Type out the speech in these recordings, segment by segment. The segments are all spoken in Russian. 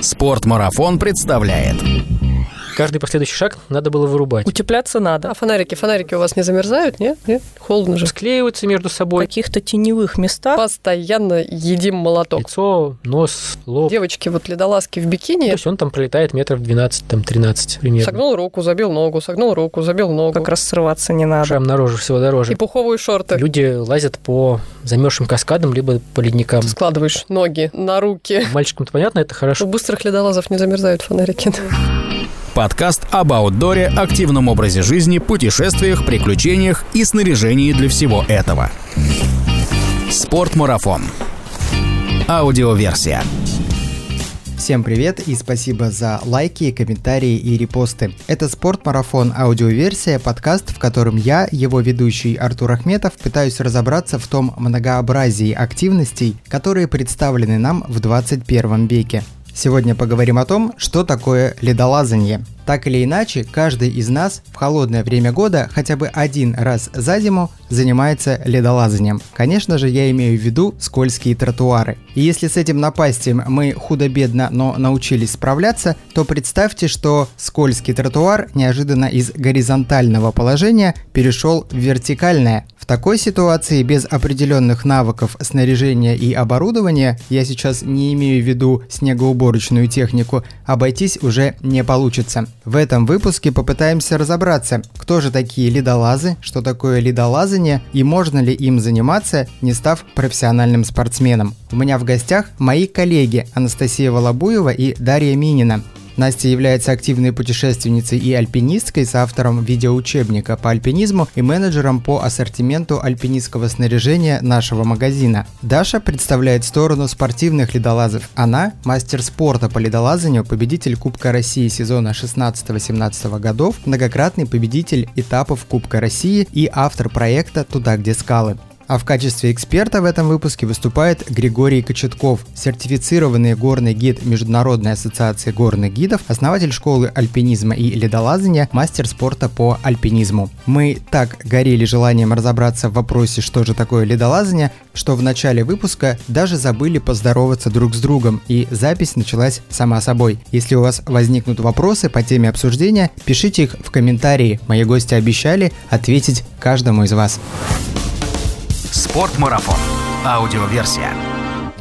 Спортмарафон представляет Каждый последующий шаг надо было вырубать. Утепляться надо. А фонарики, фонарики у вас не замерзают, нет? Нет? Холодно же. Склеиваются между В собой. каких-то теневых местах Постоянно едим молоток. Лицо, нос, лоб. Девочки, вот ледолазки в То бикини. есть он там пролетает метров 12, там 13 примерно. Согнул руку, забил ногу, согнул руку, забил ногу. как раз срываться не надо. Шрам наружу всего И дороже. пуховые шорты. Люди лазят по замерзшим каскадам, либо по ледникам. Складываешь ноги на руки. Мальчикам-то понятно, это У хорошо. быстрых ледолазов не замерзают фонарики. Подкаст об аутдоре, активном образе жизни, путешествиях, приключениях и снаряжении для всего этого. Спортмарафон. Аудиоверсия. Всем привет и спасибо за лайки, комментарии и репосты. Это «Спортмарафон. Аудиоверсия», подкаст, в котором я, его ведущий Артур Ахметов, пытаюсь разобраться в том многообразии активностей, которые представлены нам в 21 веке. Сегодня поговорим о том, что такое ледолазание. Так или иначе, каждый из нас в холодное время года хотя бы один раз за зиму занимается ледолазанием. Конечно же, я имею в виду скользкие тротуары. И если с этим напастием мы худо-бедно, но научились справляться, то представьте, что скользкий тротуар неожиданно из горизонтального положения перешел в вертикальное. Такой ситуации без определенных навыков снаряжения и оборудования, я сейчас не имею в виду снегоуборочную технику, обойтись уже не получится. В этом выпуске попытаемся разобраться, кто же такие ледолазы, что такое ледолазание и можно ли им заниматься, не став профессиональным спортсменом. У меня в гостях мои коллеги Анастасия Волобуева и Дарья Минина. Настя является активной путешественницей и альпинисткой, с автором видеоучебника по альпинизму и менеджером по ассортименту альпинистского снаряжения нашего магазина. Даша представляет сторону спортивных ледолазов. Она – мастер спорта по ледолазанию, победитель Кубка России сезона 16-18 годов, многократный победитель этапов Кубка России и автор проекта «Туда, где скалы». А в качестве эксперта в этом выпуске выступает Григорий Кочетков, сертифицированный горный гид Международной ассоциации горных гидов, основатель школы альпинизма и ледолазания, мастер спорта по альпинизму. Мы так горели желанием разобраться в вопросе, что же такое ледолазание, что в начале выпуска даже забыли поздороваться друг с другом, и запись началась сама собой. Если у вас возникнут вопросы по теме обсуждения, пишите их в комментарии. Мои гости обещали ответить каждому из вас. Спортмарафон. Аудиоверсия.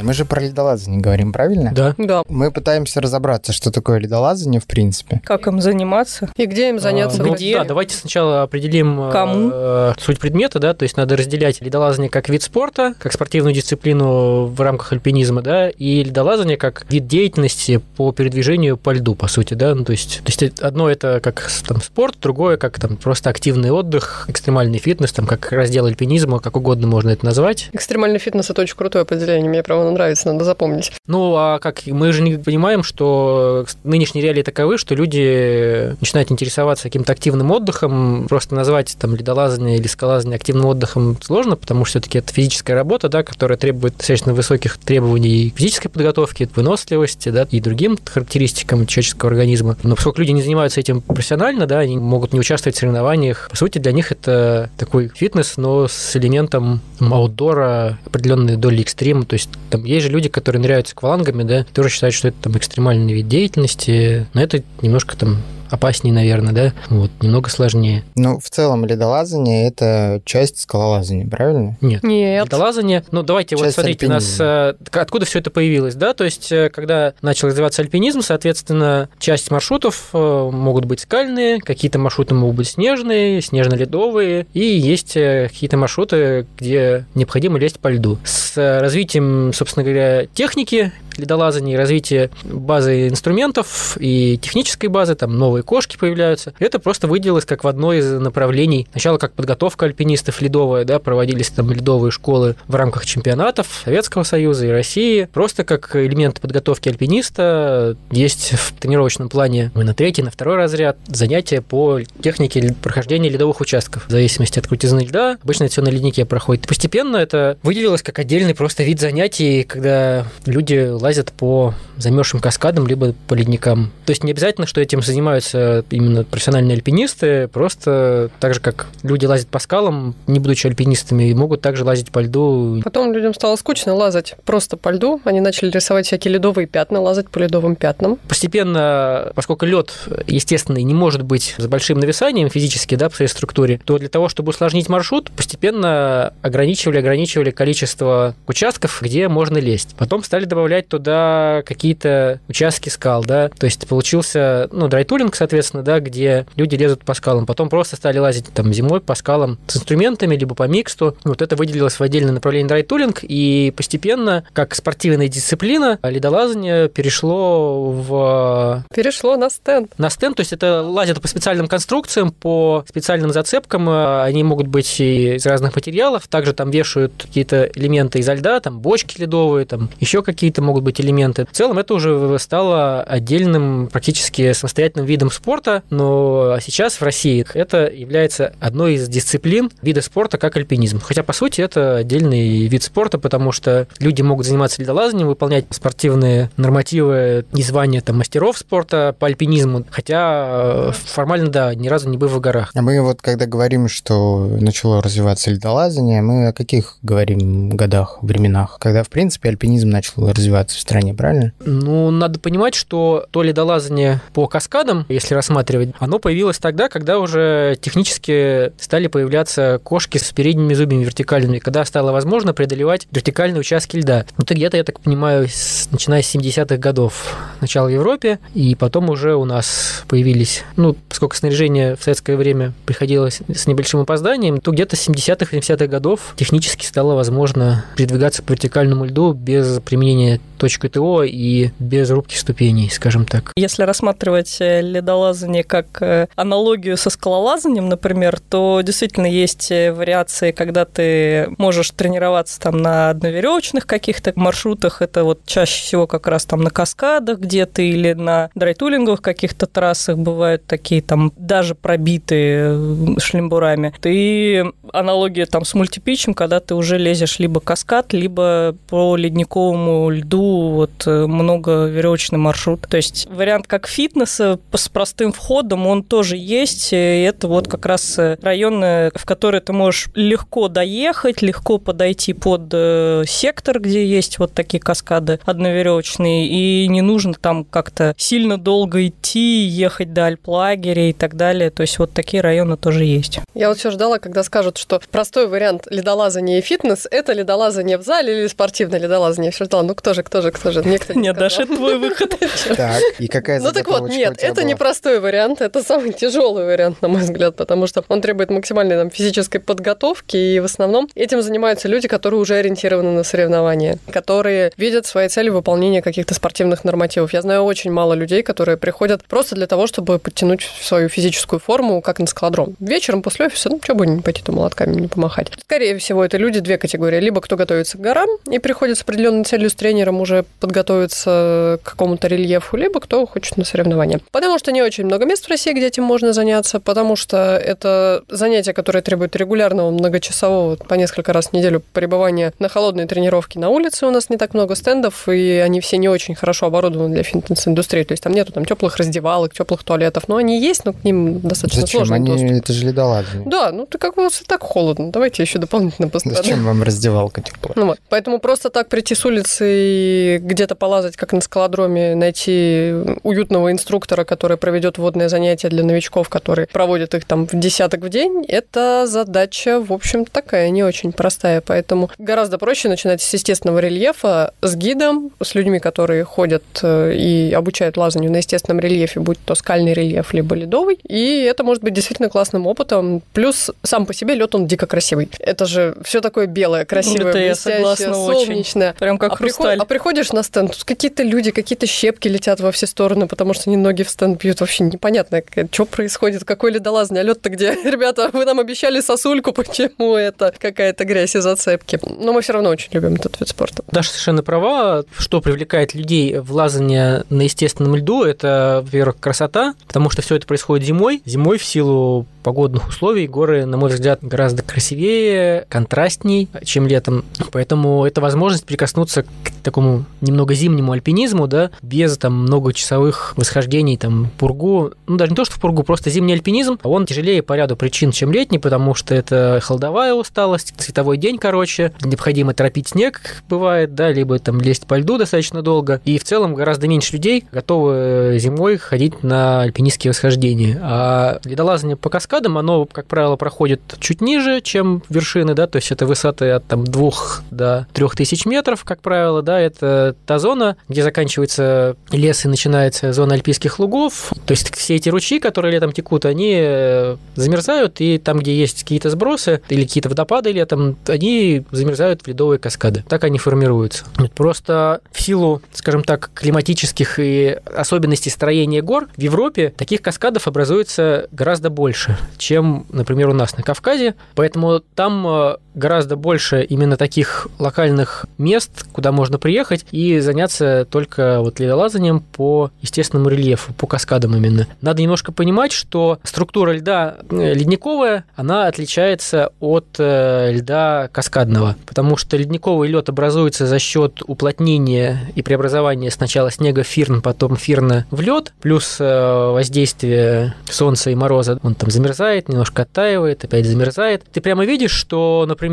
Мы же про ледолазание говорим, правильно? Да. Да. Мы пытаемся разобраться, что такое ледолазание в принципе. Как им заниматься? И где им заняться? А, ну, Где? да, давайте сначала определим э, Кому? э, суть предмета, да, то есть надо разделять ледолазание как вид спорта, как спортивную дисциплину в рамках альпинизма, да, и ледолазание как вид деятельности по передвижению по льду, по сути, да, ну, то есть, то есть одно это как там спорт, другое как там просто активный отдых, экстремальный фитнес, там как раздел альпинизма, как угодно можно это назвать. Экстремальный фитнес – это очень крутое определение. Мне прямо нравится, надо запомнить. Ну, а как мы же не понимаем, что нынешние реалии таковы, что люди начинают интересоваться каким-то активным отдыхом. Просто назвать там ледолазание или скалазание активным отдыхом сложно, потому что все-таки это физическая работа, да, которая требует достаточно высоких требований к физической подготовке, выносливости, да, и другим характеристикам человеческого организма. Но поскольку люди не занимаются этим профессионально, да, они могут не участвовать в соревнованиях. По сути, для них это такой фитнес, но с элементом аутдора, определенной доли экстрима. То есть есть же люди, которые ныряют с аквалангами, да, тоже считают, что это там экстремальный вид деятельности, но это немножко там опаснее, наверное, да, вот, немного сложнее. Ну, в целом, ледолазание – это часть скалолазания, правильно? Нет. Нет. Ледолазание, ну давайте вот Часть смотрите, у нас альпинизма. э, откуда все это появилось, да, то есть э, когда начал развиваться альпинизм, соответственно, часть маршрутов э, могут быть скальные, какие-то маршруты могут быть снежные, снежно-ледовые, и есть какие-то маршруты, где необходимо лезть по льду. С развитием, собственно говоря, техники ледолазания, и развитие базы инструментов и технической базы, там новые кошки появляются. Это просто выделилось как в одно из направлений. Сначала как подготовка альпинистов ледовая, да, проводились там ледовые школы в рамках чемпионатов Советского Союза и России. Просто как элемент подготовки альпиниста есть в тренировочном плане на третий, на второй разряд занятия по технике прохождения ледовых участков. В зависимости от крутизны льда, обычно это все на леднике проходит. Постепенно это выделилось как отдельный просто вид занятий, когда люди лазят по замерзшим каскадам, либо по ледникам. То есть не обязательно, что этим занимаются именно профессиональные альпинисты, просто так же, как люди лазят по скалам, не будучи альпинистами, могут также лазить по льду. Потом людям стало скучно лазать просто по льду. Они начали рисовать всякие ледовые пятна, лазать по ледовым пятнам. Постепенно, поскольку лед естественный не может быть с большим нависанием физически, да, по своей структуре, то для того, чтобы усложнить маршрут, постепенно ограничивали, ограничивали количество участков, где можно лезть. Потом стали добавлять туда какие-то участки скал, да, то есть получился, ну, драйтулинг, соответственно, да, где люди лезут по скалам. Потом просто стали лазить там зимой по скалам с инструментами, либо по миксту. Вот это выделилось в отдельное направление драйтулинг, и постепенно, как спортивная дисциплина, ледолазание перешло в... Перешло на стенд. На стенд, то есть это лазят по специальным конструкциям, по специальным зацепкам, они могут быть из разных материалов, также там вешают какие-то элементы изо льда, там бочки ледовые, там еще какие-то могут быть элементы. В целом это уже стало отдельным, практически самостоятельным видом спорта, но сейчас в России это является одной из дисциплин вида спорта, как альпинизм. Хотя, по сути, это отдельный вид спорта, потому что люди могут заниматься ледолазанием, выполнять спортивные нормативы и звания там, мастеров спорта по альпинизму, хотя э, формально, да, ни разу не был в горах. А мы вот, когда говорим, что начало развиваться ледолазание, мы о каких говорим годах, временах? Когда, в принципе, альпинизм начал развиваться в стране, правильно? Ну, надо понимать, что то ледолазание по каскадам, если рассматривать, оно появилось тогда, когда уже технически стали появляться кошки с передними зубьями вертикальными, когда стало возможно преодолевать вертикальные участки льда. Ну, это где-то, я так понимаю, с, начиная с 70-х годов начало в Европе, и потом уже у нас появились, ну, поскольку снаряжение в советское время приходилось с небольшим опозданием, то где-то с 70-х, 70-х годов технически стало возможно передвигаться по вертикальному льду без применения точки ТО и без рубки ступеней, скажем так. Если рассматривать э, ледолазание как э, аналогию со скалолазанием, например, то действительно есть э, вариации, когда ты можешь тренироваться там на одноверевочных каких-то маршрутах, это вот чаще всего как раз там на каскадах где-то или на драйтулинговых каких-то трассах бывают такие там даже пробитые шлембурами. Ты аналогия там с мультипичем, когда ты уже лезешь либо каскад, либо по ледниковому льду вот многоверевочный маршрут. То есть вариант как фитнеса с простым входом, он тоже есть. И это вот как раз районы, в которые ты можешь легко доехать, легко подойти под э, сектор, где есть вот такие каскады одноверевочные, и не нужно там как-то сильно долго идти, ехать до альплагеря и так далее. То есть вот такие районы тоже есть. Я вот все ждала, когда скажут, что простой вариант ледолазания и фитнес – это ледолазание в зале или спортивное ледолазание. Я все ждала, ну кто же, кто же, кто же. Никто не Нет, Даша, это твой выход. Так, и какая Ну так вот, нет, это не простой вариант, это самый тяжелый вариант, на мой взгляд, потому что он требует максимальной там, физической подготовки, и в основном этим занимаются люди, которые уже ориентированы на соревнования, которые видят своей целью выполнение каких-то спортивных нормативов. Я знаю очень мало людей, которые приходят просто для того, чтобы подтянуть свою физическую форму, как на скалодром. Вечером после офиса, ну, что бы не пойти там молотками не помахать. Скорее всего, это люди две категории. Либо кто готовится к горам и приходит с определенной целью с тренером уже подготовиться к какому-то рельефу, либо кто хочет на соревнования. Потому что не очень много мест в России, где этим можно заняться, потому что это занятие, которое требует регулярного многочасового по несколько раз в неделю пребывания на холодной тренировке на улице. У нас не так много стендов, и они все не очень хорошо оборудованы для фитнес-индустрии. То есть там нету там теплых раздевалок, теплых туалетов. Но они есть, но к ним достаточно Зачем? сложный Они, доступ. это же ледолазание. Да, ну ты как бы так холодно. Давайте еще дополнительно пострадаем. Зачем вам раздевалка теплая? Ну вот. Поэтому просто так прийти с улицы и где-то полазать, как на скалодроме, найти уютного инструктора, который проведет водное занятие для новичков, который проводит их там в десяток в день, это задача, в общем, такая не очень простая. Поэтому гораздо проще начинать с естественного рельефа, с гидом, с людьми, которые ходят э, и обучают лазанию на естественном рельефе, будь то скальный рельеф, либо ледовый. И это может быть действительно классным опытом. Плюс сам по себе лед, он дико красивый. Это же все такое белое, красивое, Это блестящее, согласна очень. солнечное. Прям как а, приход- хрусталь. а приходишь на стенд, тут какие-то люди, какие-то щепки летят во все стороны, потому что они ноги в стенд бьют. Вообще непонятно, что происходит, какой ледолазный, а лед-то где? Ребята, вы нам обещали сосульку, почему это какая-то грязь и зацепки? Но мы все равно очень любим этот вид спорта. Даша совершенно права. Что привлекает людей в лазание на естественном льду, это, во-первых, красота, потому что все это происходит зимой. Зимой в силу погодных условий горы, на мой взгляд, гораздо красивее, контрастней, чем летом. Поэтому это возможность прикоснуться к такому такому немного зимнему альпинизму, да, без там многочасовых восхождений там пургу, ну даже не то, что в пургу, просто зимний альпинизм, он тяжелее по ряду причин, чем летний, потому что это холодовая усталость, световой день короче, необходимо торопить снег, бывает, да, либо там лезть по льду достаточно долго, и в целом гораздо меньше людей готовы зимой ходить на альпинистские восхождения. А ледолазание по каскадам, оно, как правило, проходит чуть ниже, чем вершины, да, то есть это высоты от там 2 до 3000 метров, как правило, да, это та зона, где заканчивается лес и начинается зона альпийских лугов, то есть все эти ручьи, которые летом текут, они э, замерзают, и там, где есть какие-то сбросы или какие-то водопады летом, они замерзают в ледовые каскады. Так они формируются. Просто в силу, скажем так, климатических и особенностей строения гор в Европе таких каскадов образуется гораздо больше, чем, например, у нас на Кавказе. Поэтому там э, гораздо больше именно таких локальных мест, куда можно приехать и заняться только вот ледолазанием по естественному рельефу, по каскадам именно. Надо немножко понимать, что структура льда э, ледниковая, она отличается от э, льда каскадного, потому что ледниковый лед образуется за счет уплотнения и преобразования сначала снега в фирн, потом фирна в лед, плюс э, воздействие солнца и мороза, он там замерзает, немножко оттаивает, опять замерзает. Ты прямо видишь, что, например,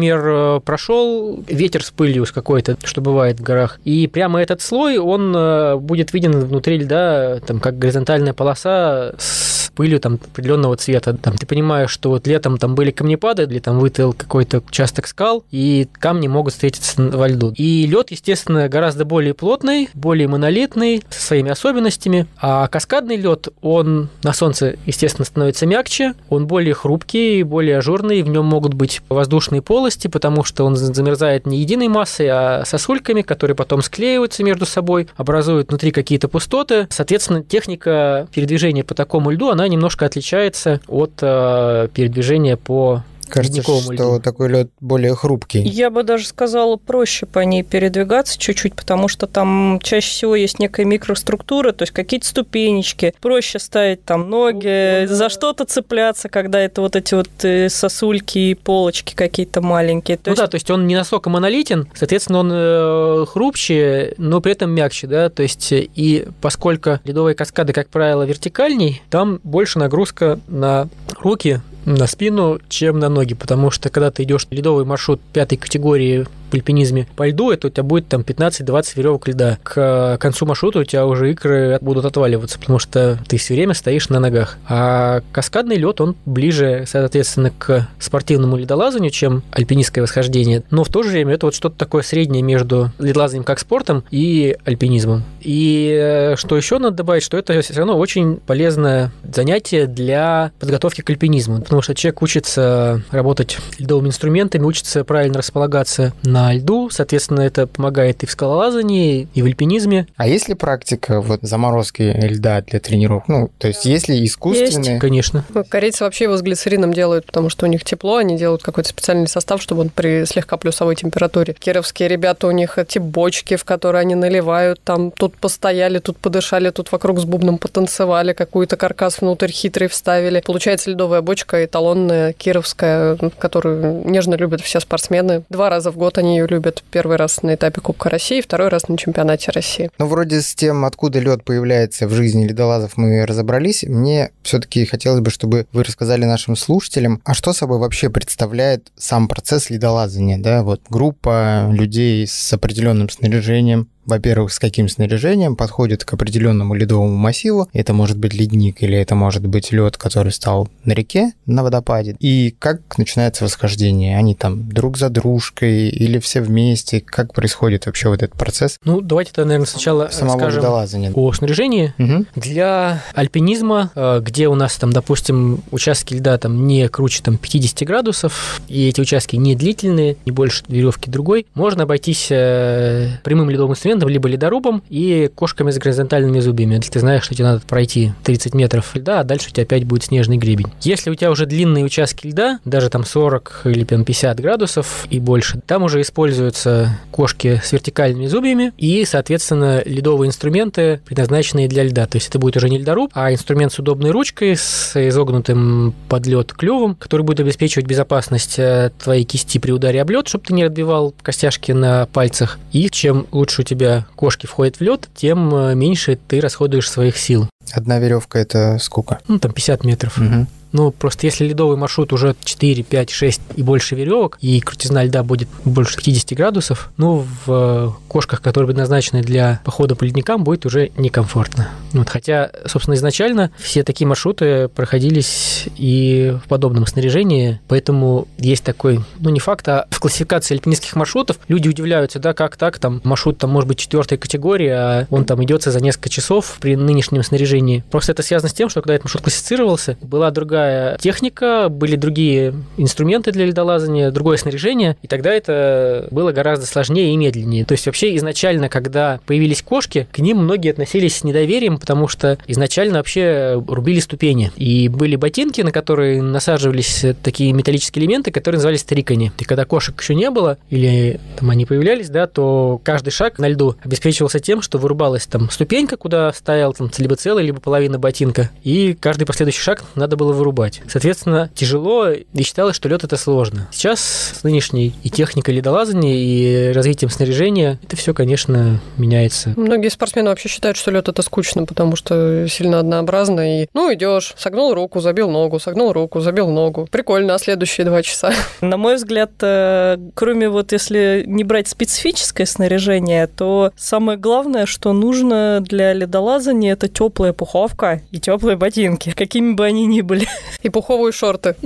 прошел ветер с пылью с какой-то, что бывает в горах, и прямо этот слой, он будет виден внутри льда, там, как горизонтальная полоса с пылью там определенного цвета. Там ты понимаешь, что вот летом там были камнепады, или там вытыл какой-то участок скал, и камни могут встретиться во льду. И лед, естественно, гораздо более плотный, более монолитный, со своими особенностями. А каскадный лед, он на солнце, естественно, становится мягче, он более хрупкий, более ажурный, в нем могут быть воздушные полости, потому что он замерзает не единой массой, а сосульками, которые потом склеиваются между собой, образуют внутри какие-то пустоты. Соответственно, техника передвижения по такому льду, она немножко отличается от э, передвижения по Кажется, что льду. такой лед более хрупкий. Я бы даже сказала, проще по ней передвигаться чуть-чуть, потому что там чаще всего есть некая микроструктура, то есть какие-то ступенечки. Проще ставить там ноги, ну, да. за что-то цепляться, когда это вот эти вот э, сосульки и полочки какие-то маленькие. То ну есть... да, то есть он не настолько монолитен, соответственно, он э, хрупче, но при этом мягче, да, то есть э, и поскольку ледовые каскады, как правило, вертикальней, там больше нагрузка на руки, на спину, чем на ноги, потому что когда ты идешь ледовый маршрут пятой категории альпинизме по льду, это у тебя будет там 15-20 веревок льда. К концу маршрута у тебя уже икры будут отваливаться, потому что ты все время стоишь на ногах. А каскадный лед, он ближе, соответственно, к спортивному ледолазанию, чем альпинистское восхождение. Но в то же время это вот что-то такое среднее между ледолазанием как спортом и альпинизмом. И э, что еще надо добавить, что это все равно очень полезное занятие для подготовки к альпинизму, потому что человек учится работать ледовыми инструментами, учится правильно располагаться на льду, соответственно, это помогает и в скалолазании, и в альпинизме. А есть ли практика вот заморозки льда для тренировок? Ну, то есть есть ли искусственные? Есть, конечно. Ну, корейцы вообще его с глицерином делают, потому что у них тепло, они делают какой-то специальный состав, чтобы он при слегка плюсовой температуре. Кировские ребята, у них эти бочки, в которые они наливают, там тут постояли, тут подышали, тут вокруг с бубном потанцевали, какую-то каркас внутрь хитрый вставили. Получается ледовая бочка эталонная, кировская, которую нежно любят все спортсмены. Два раза в год они ее любят. Первый раз на этапе Кубка России, второй раз на чемпионате России. Ну, вроде с тем, откуда лед появляется в жизни ледолазов, мы разобрались. Мне все-таки хотелось бы, чтобы вы рассказали нашим слушателям, а что собой вообще представляет сам процесс ледолазания, да, вот группа людей с определенным снаряжением, во-первых, с каким снаряжением подходит к определенному ледовому массиву. Это может быть ледник или это может быть лед, который стал на реке, на водопаде. И как начинается восхождение? Они там друг за дружкой или все вместе? Как происходит вообще вот этот процесс? Ну, давайте тогда, наверное, сначала Самого скажем о снаряжении. Угу. Для альпинизма, э, где у нас там, допустим, участки льда там не круче там 50 градусов, и эти участки не длительные, не больше веревки другой, можно обойтись э, прямым ледовым инструментом инструментом, либо ледорубом и кошками с горизонтальными зубьями. Если ты знаешь, что тебе надо пройти 30 метров льда, а дальше у тебя опять будет снежный гребень. Если у тебя уже длинные участки льда, даже там 40 или 50 градусов и больше, там уже используются кошки с вертикальными зубьями и, соответственно, ледовые инструменты, предназначенные для льда. То есть это будет уже не ледоруб, а инструмент с удобной ручкой, с изогнутым под лед клювом, который будет обеспечивать безопасность э, твоей кисти при ударе об лед, чтобы ты не разбивал костяшки на пальцах. И чем лучше у тебя тебя кошки входят в лед, тем э, меньше ты расходуешь своих сил. Одна веревка это сколько? Ну, там 50 метров. Угу. Ну, просто если ледовый маршрут уже 4, 5, 6 и больше веревок, и крутизна льда будет больше 50 градусов, ну, в э, кошках, которые предназначены для похода по ледникам, будет уже некомфортно. Вот, хотя, собственно, изначально все такие маршруты проходились и в подобном снаряжении, поэтому есть такой, ну, не факт, а в классификации альпинистских маршрутов люди удивляются, да, как так, там, маршрут там может быть четвертой категории, а он там идется за несколько часов при нынешнем снаряжении. Просто это связано с тем, что когда этот маршрут классифицировался, была другая техника, были другие инструменты для ледолазания, другое снаряжение, и тогда это было гораздо сложнее и медленнее. То есть вообще изначально, когда появились кошки, к ним многие относились с недоверием, потому что изначально вообще рубили ступени. И были ботинки, на которые насаживались такие металлические элементы, которые назывались трикони. И когда кошек еще не было, или там они появлялись, да, то каждый шаг на льду обеспечивался тем, что вырубалась там ступенька, куда стоял там либо целый, либо половина ботинка, и каждый последующий шаг надо было вырубать вырубать. Соответственно, тяжело и считалось, что лед это сложно. Сейчас с нынешней и техникой ледолазания, и развитием снаряжения, это все, конечно, меняется. Многие спортсмены вообще считают, что лед это скучно, потому что сильно однообразно. И, ну, идешь, согнул руку, забил ногу, согнул руку, забил ногу. Прикольно, а следующие два часа? На мой взгляд, э, кроме вот если не брать специфическое снаряжение, то самое главное, что нужно для ледолазания, это теплая пуховка и теплые ботинки, какими бы они ни были. И пуховые шорты.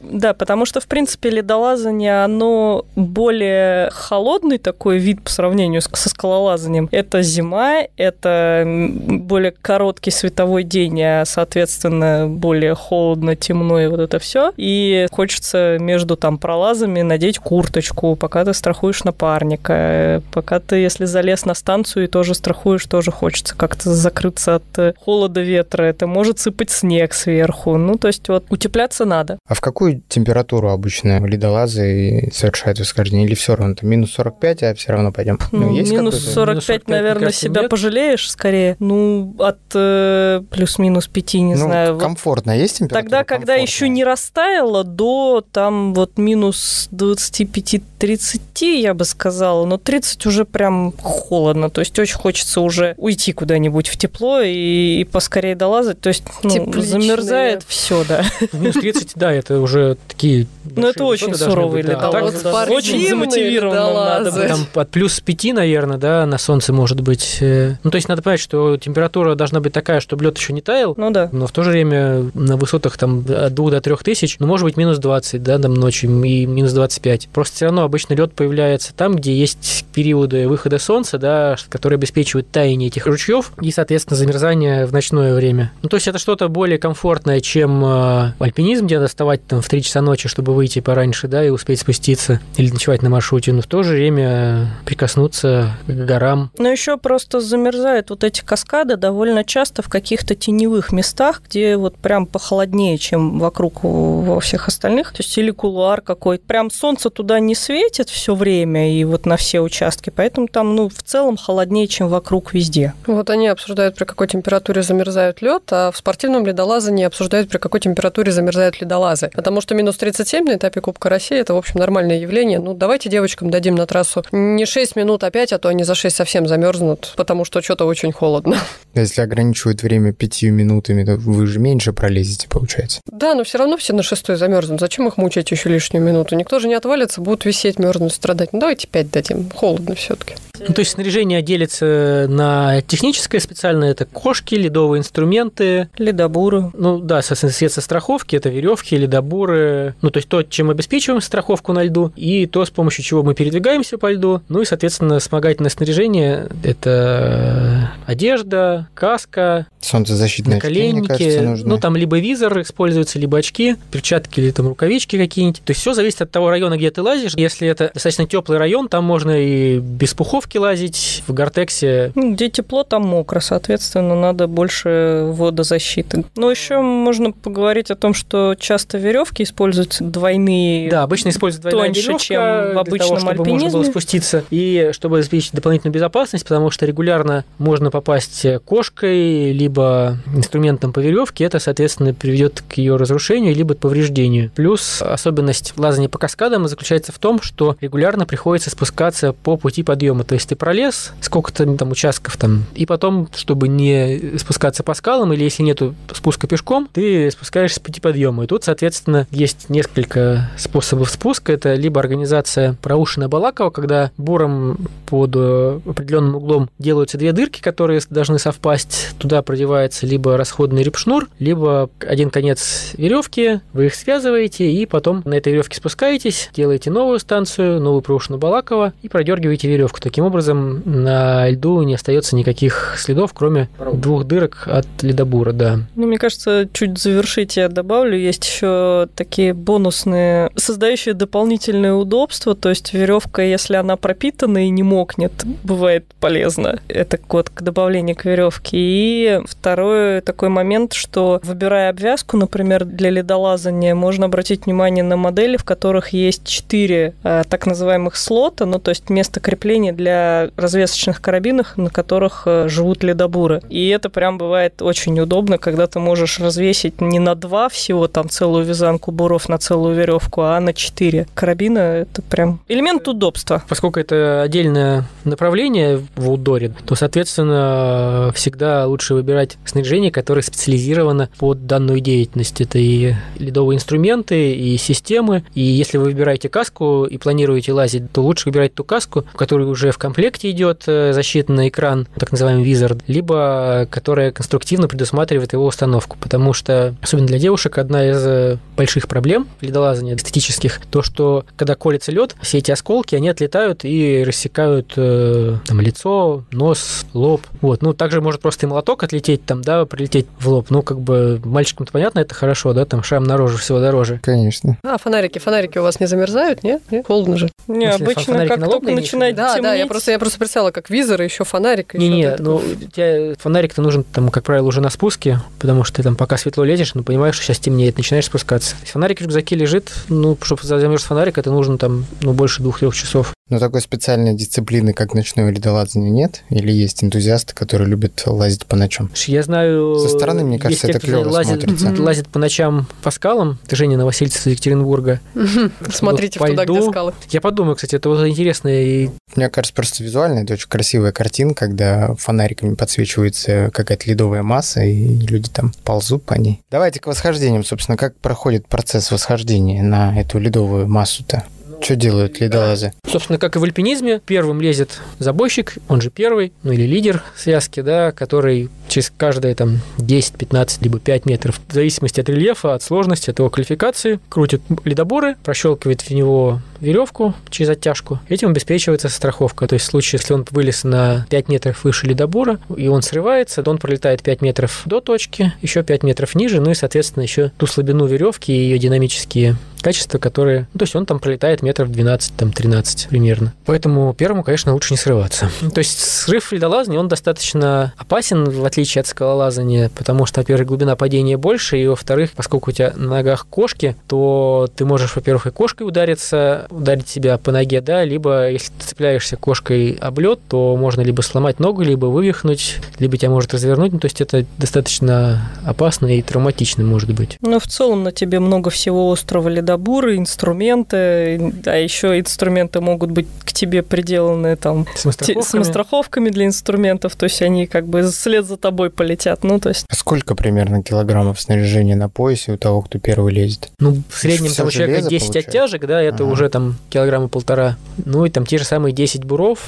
Да, потому что, в принципе, ледолазание, оно более холодный такой вид по сравнению со скалолазанием. Это зима, это более короткий световой день, а, соответственно, более холодно, темно и вот это все. И хочется между там пролазами надеть курточку, пока ты страхуешь напарника, пока ты, если залез на станцию и тоже страхуешь, тоже хочется как-то закрыться от холода, ветра. Это может сыпать снег сверху сверху. Ну, то есть вот утепляться надо. А в какую температуру обычно ледолазы совершают восхождение? Или все равно? Там минус 45, а все равно пойдем? Ну, ну, есть минус 45, минус 45, наверное, себя нет. пожалеешь скорее. Ну, от э, плюс-минус 5, не ну, знаю. комфортно есть температура? Тогда, когда еще не растаяло, до там вот минус 25-30, я бы сказала. Но 30 уже прям холодно. То есть очень хочется уже уйти куда-нибудь в тепло и, и поскорее долазать. То есть ну, замерзать замерзает все, да. Минус 30, да, это уже такие... Ну, это очень суровый ледолаз. Да. Очень замотивированно надо быть. Там от плюс 5, наверное, да, на солнце может быть. Э, ну, то есть надо понять, что температура должна быть такая, чтобы лед еще не таял. Ну, да. Но в то же время на высотах там от 2 до 3 тысяч, ну, может быть, минус 20, да, там ночью и минус 25. Просто все равно обычно лед появляется там, где есть периоды выхода солнца, да, которые обеспечивают таяние этих ручьев и, соответственно, замерзание в ночное время. Ну, то есть это что-то более комфортное комфортная, чем э, альпинизм, где надо вставать там в 3 часа ночи, чтобы выйти пораньше, да, и успеть спуститься или ночевать на маршруте, но в то же время прикоснуться к горам. Но еще просто замерзают вот эти каскады довольно часто в каких-то теневых местах, где вот прям похолоднее, чем вокруг во всех остальных. То есть или кулуар какой-то. Прям солнце туда не светит все время и вот на все участки, поэтому там, ну, в целом холоднее, чем вокруг везде. Вот они обсуждают, при какой температуре замерзают лед, а в спортивном ледолазании обсуждают, при какой температуре замерзают ледолазы. Потому что минус 37 на этапе Кубка России – это, в общем, нормальное явление. Ну, давайте девочкам дадим на трассу не 6 минут, а 5, а то они за 6 совсем замерзнут, потому что что-то очень холодно. Если ограничивают время 5 минутами, то вы же меньше пролезете, получается. Да, но все равно все на шестой замерзнут. Зачем их мучать еще лишнюю минуту? Никто же не отвалится, будут висеть, мерзнуть, страдать. Ну, давайте 5 дадим. Холодно все-таки. Ну, то есть снаряжение делится на техническое специальное, это кошки, ледовые инструменты. Ледобуры. Ну да, средства страховки, это веревки, ледобуры, ну то есть то, чем обеспечиваем страховку на льду, и то, с помощью чего мы передвигаемся по льду. Ну и, соответственно, вспомогательное снаряжение – это одежда, каска, солнцезащитные наколенники, очки, мне кажется, ну там либо визор используется, либо очки, перчатки или там рукавички какие-нибудь. То есть все зависит от того района, где ты лазишь. Если это достаточно теплый район, там можно и без пухов ветровке лазить, в гортексе. Ну, где тепло, там мокро, соответственно, надо больше водозащиты. Но еще можно поговорить о том, что часто веревки используются двойные. Да, обычно используют двойная тоньше, веревка чем в обычном того, чтобы альпинизме. можно было спуститься и чтобы обеспечить дополнительную безопасность, потому что регулярно можно попасть кошкой, либо либо инструментом по веревке, это, соответственно, приведет к ее разрушению, либо повреждению. Плюс особенность лазания по каскадам заключается в том, что регулярно приходится спускаться по пути подъема. То есть ты пролез сколько-то там участков там, и потом, чтобы не спускаться по скалам, или если нету спуска пешком, ты спускаешься с пути подъема. И тут, соответственно, есть несколько способов спуска. Это либо организация проушина Балакова, когда буром под э, определенным углом делаются две дырки, которые должны совпасть. Туда продевается либо расходный репшнур, либо один конец веревки, вы их связываете, и потом на этой веревке спускаетесь, делаете новую станцию, новую проушину Балакова и продергиваете веревку. Таким образом, на льду не остается никаких следов, кроме двух дырок от ледобура, да. Ну, мне кажется, чуть завершить я добавлю, есть еще такие бонусные, создающие дополнительное удобство, то есть веревка, если она пропитана и не мокнет, бывает полезно. Это код к добавлению к веревке. И второй такой момент, что выбирая обвязку, например, для ледолазания, можно обратить внимание на модели, в которых есть четыре э, так называемых слота, ну то есть место крепления для развесочных карабинов, на которых э, живут ледобуры. И это прям бывает очень удобно, когда ты можешь развесить не на два всего там целую вязанку буров на целую веревку, а на четыре карабина. Это прям элемент удобства. Поскольку это отдельное направление в аутдоре, то, соответственно, всегда лучше выбирать снаряжение, которое специализировано под данную деятельность. Это и ледовые инструменты, и системы. И если вы выбираете каску и планируете лазить, то лучше выбирать ту каску, в которой уже в комплекте идет э, защитный экран, так называемый визор, либо которая конструктивно предусматривает его установку. Потому что, особенно для девушек, одна из э, больших проблем ледолазания эстетических, то, что когда колется лед, все эти осколки, они отлетают и рассекают э, там, лицо, нос, лоб. Вот. Ну, также может просто и молоток отлететь там, да, прилететь в лоб. Ну, как бы мальчикам-то понятно, это хорошо, да, там шрам на роже всего дороже. Конечно. А, фонарики, фонарики у вас не замерзают, нет? нет? Холодно же. Не, обычно как только начинает Да, темнеть, да, я просто, я просто представила, как визор, и еще фонарик. вот это ну, тебя фонарик-то нужен, там, как правило, уже на спуске, потому что ты там пока светло лезешь, ну, понимаешь, что сейчас темнеет, начинаешь спускаться. Фонарик в рюкзаке лежит, ну, чтобы замерз фонарик, это нужно там, ну, больше двух-трех часов. Но такой специальной дисциплины, как ночное ледолазание, нет? Или есть энтузиасты, которые любят лазить по ночам? Я знаю... Со стороны, мне кажется, это клёво лазит, смотрится. Мгм. лазит по ночам по скалам. Ты Женя Новосельцев из Екатеринбурга. Смотрите туда, где скалы. Я подумаю, кстати, это вот интересно. И Мне кажется, просто визуально это очень красивая картина, когда фонариками подсвечивается какая-то ледовая масса, и люди там ползут по ней. Давайте к восхождениям, собственно, как проходит процесс восхождения на эту ледовую массу-то? Что делают ледолазы? Собственно, как и в альпинизме, первым лезет забойщик, он же первый, ну или лидер связки, да, который через каждые там 10, 15, либо 5 метров, в зависимости от рельефа, от сложности, от его квалификации, крутит ледоборы, прощелкивает в него веревку через оттяжку. Этим обеспечивается страховка. То есть в случае, если он вылез на 5 метров выше ледобора, и он срывается, то он пролетает 5 метров до точки, еще 5 метров ниже, ну и, соответственно, еще ту слабину веревки и ее динамические качества, которые... Ну, то есть он там пролетает метров 12, там 13 примерно. Поэтому первому, конечно, лучше не срываться. То есть срыв ледолазания, он достаточно опасен, в отличие от скалолазания, потому что, во-первых, глубина падения больше, и, во-вторых, поскольку у тебя на ногах кошки, то ты можешь, во-первых, и кошкой удариться, ударить себя по ноге, да, либо если ты цепляешься кошкой об лед, то можно либо сломать ногу, либо вывихнуть, либо тебя может развернуть, ну, то есть это достаточно опасно и травматично может быть. Ну, в целом на тебе много всего острого ледобуры, инструменты, а еще инструменты могут быть к тебе приделаны там С те- страховками. самостраховками для инструментов, то есть они как бы вслед за тобой полетят. Ну, то есть А Сколько примерно килограммов снаряжения на поясе у того, кто первый лезет? Ну, в среднем Всё там у человека железо 10 получается? оттяжек, да, это Ага. уже там килограмма полтора. Ну и там те же самые 10 буров,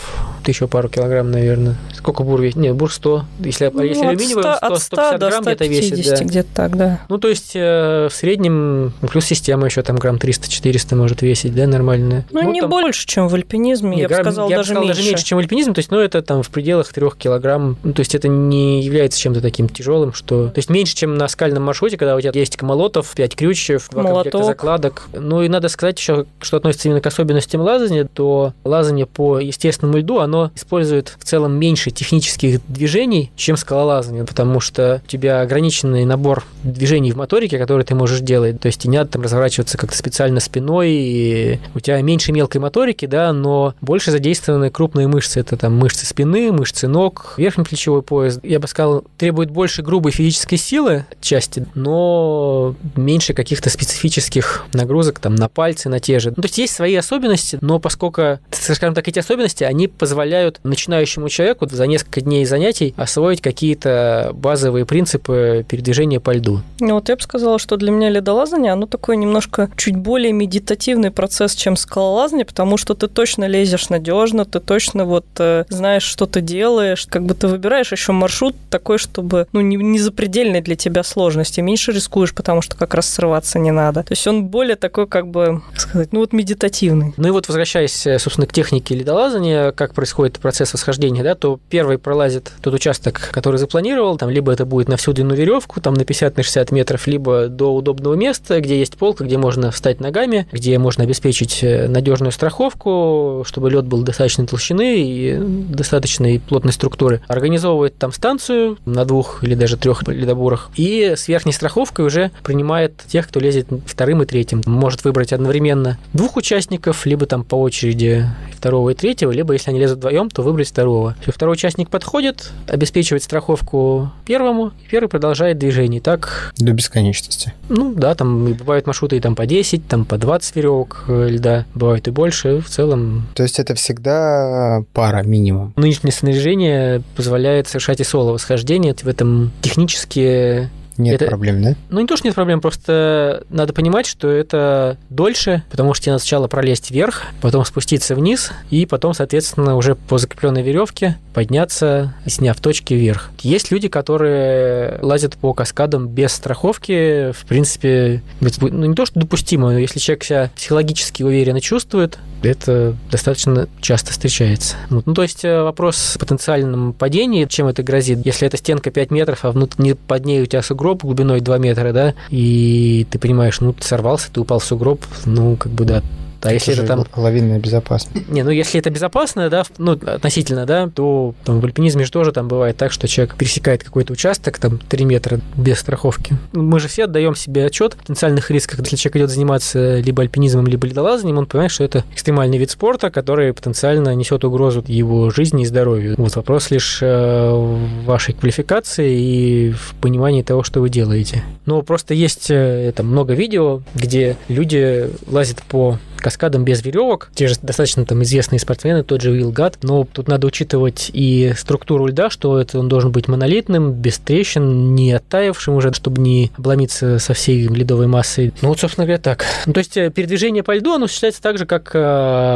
ты еще пару килограмм, наверное. Сколько бур весит? Нет, бур 100. Если, ну, если алюминиевый, 100, 100, от 100 150 до грамм где-то весит, 150, да. где-то так, да. Ну, то есть э, в среднем, ну, плюс система еще там грамм 300-400 может весить, да, нормальная. Ну, не там- больше, чем в альпинизме, не, я бы грамм- сказал, я бы даже сказал, меньше. даже меньше, чем в альпинизме, то есть, ну, это там в пределах 3 килограмм, ну, то есть, это не является чем-то таким тяжелым, что... То есть, меньше, чем на скальном маршруте, когда у тебя есть молотов, 5 крючев, два комплекта Молоток. закладок. Ну, и надо сказать еще, что относится именно к особенностям лазания, то лазание по естественному льду, оно использует в целом меньше технических движений, чем скалолазание, потому что у тебя ограниченный набор движений в моторике, которые ты можешь делать, то есть и не надо там разворачиваться как-то специально спиной, и у тебя меньше мелкой моторики, да, но больше задействованы крупные мышцы, это там мышцы спины, мышцы ног, верхний плечевой пояс. Я бы сказал, требует больше грубой физической силы части, но меньше каких-то специфических нагрузок там на пальцы, на те же. Ну, то есть есть свои особенности, но поскольку, скажем так, эти особенности, они позволяют начинающему человеку за несколько дней занятий освоить какие-то базовые принципы передвижения по льду. Ну, вот я бы сказала, что для меня ледолазание, оно такое немножко чуть более медитативный процесс, чем скалолазание, потому что ты точно лезешь надежно, ты точно вот э, знаешь, что ты делаешь, как бы ты выбираешь еще маршрут такой, чтобы, ну, не, не запредельный для тебя сложности, меньше рискуешь, потому что как раз срываться не надо. То есть он более такой, как бы, как сказать, ну вот медитативный. Ну и вот возвращаясь, э, собственно, к технике ледолазания, как происходит процесс восхождения, да, то первый пролазит тот участок, который запланировал, там либо это будет на всю длину веревку, там на 50 на 60 метров, либо до удобного места, где есть полка, где можно встать ногами, где можно обеспечить э, надежную страховку, чтобы лед был достаточной толщины и достаточной плотной структуры. Организовывает там станцию на двух или даже трех ледобурах и с верхней страховкой уже принимает тех, кто лезет вторым и третьим. Может выбрать одновременно двух участников, либо там по очереди второго и третьего, либо если они лезут вдвоем, то выбрать второго. Все, второй участник подходит, обеспечивает страховку первому, и первый продолжает движение. Так... До бесконечности. Ну да, там бывают маршруты и там по 10, там по 20 веревок э, льда, бывает и больше. В целом... То есть это всегда пара минимум? Нынешнее снаряжение позволяет совершать и соло восхождение. В этом технически нет это, проблем, да? Ну, не то, что нет проблем, просто надо понимать, что это дольше, потому что тебе надо сначала пролезть вверх, потом спуститься вниз, и потом, соответственно, уже по закрепленной веревке подняться, сняв точки вверх. Есть люди, которые лазят по каскадам без страховки, в принципе, ну, не то, что допустимо, но если человек себя психологически уверенно чувствует, это достаточно часто встречается. Ну, то есть э, вопрос о потенциальном падении, чем это грозит. Если эта стенка 5 метров, а внутри, под ней у тебя сугроб глубиной 2 метра, да, и ты понимаешь, ну, ты сорвался, ты упал в сугроб, ну, как бы, да, а если это там... Лавинная безопасно. Не, ну если это безопасно, да, ну, относительно, да, то там, в альпинизме же тоже там бывает так, что человек пересекает какой-то участок, там, 3 метра без страховки. Мы же все отдаем себе отчет в потенциальных рисках. Если человек идет заниматься либо альпинизмом, либо ледолазанием, он понимает, что это экстремальный вид спорта, который потенциально несет угрозу его жизни и здоровью. Вот вопрос лишь э, в вашей квалификации и в понимании того, что вы делаете. Но просто есть э, это много видео, где люди лазят по каскадом без веревок. Те же достаточно там известные спортсмены, тот же Уилл Гад. Но тут надо учитывать и структуру льда, что это он должен быть монолитным, без трещин, не оттаившим уже, чтобы не обломиться со всей ледовой массой. Ну вот, собственно говоря, так. Ну, то есть э, передвижение по льду, оно считается так же, как э,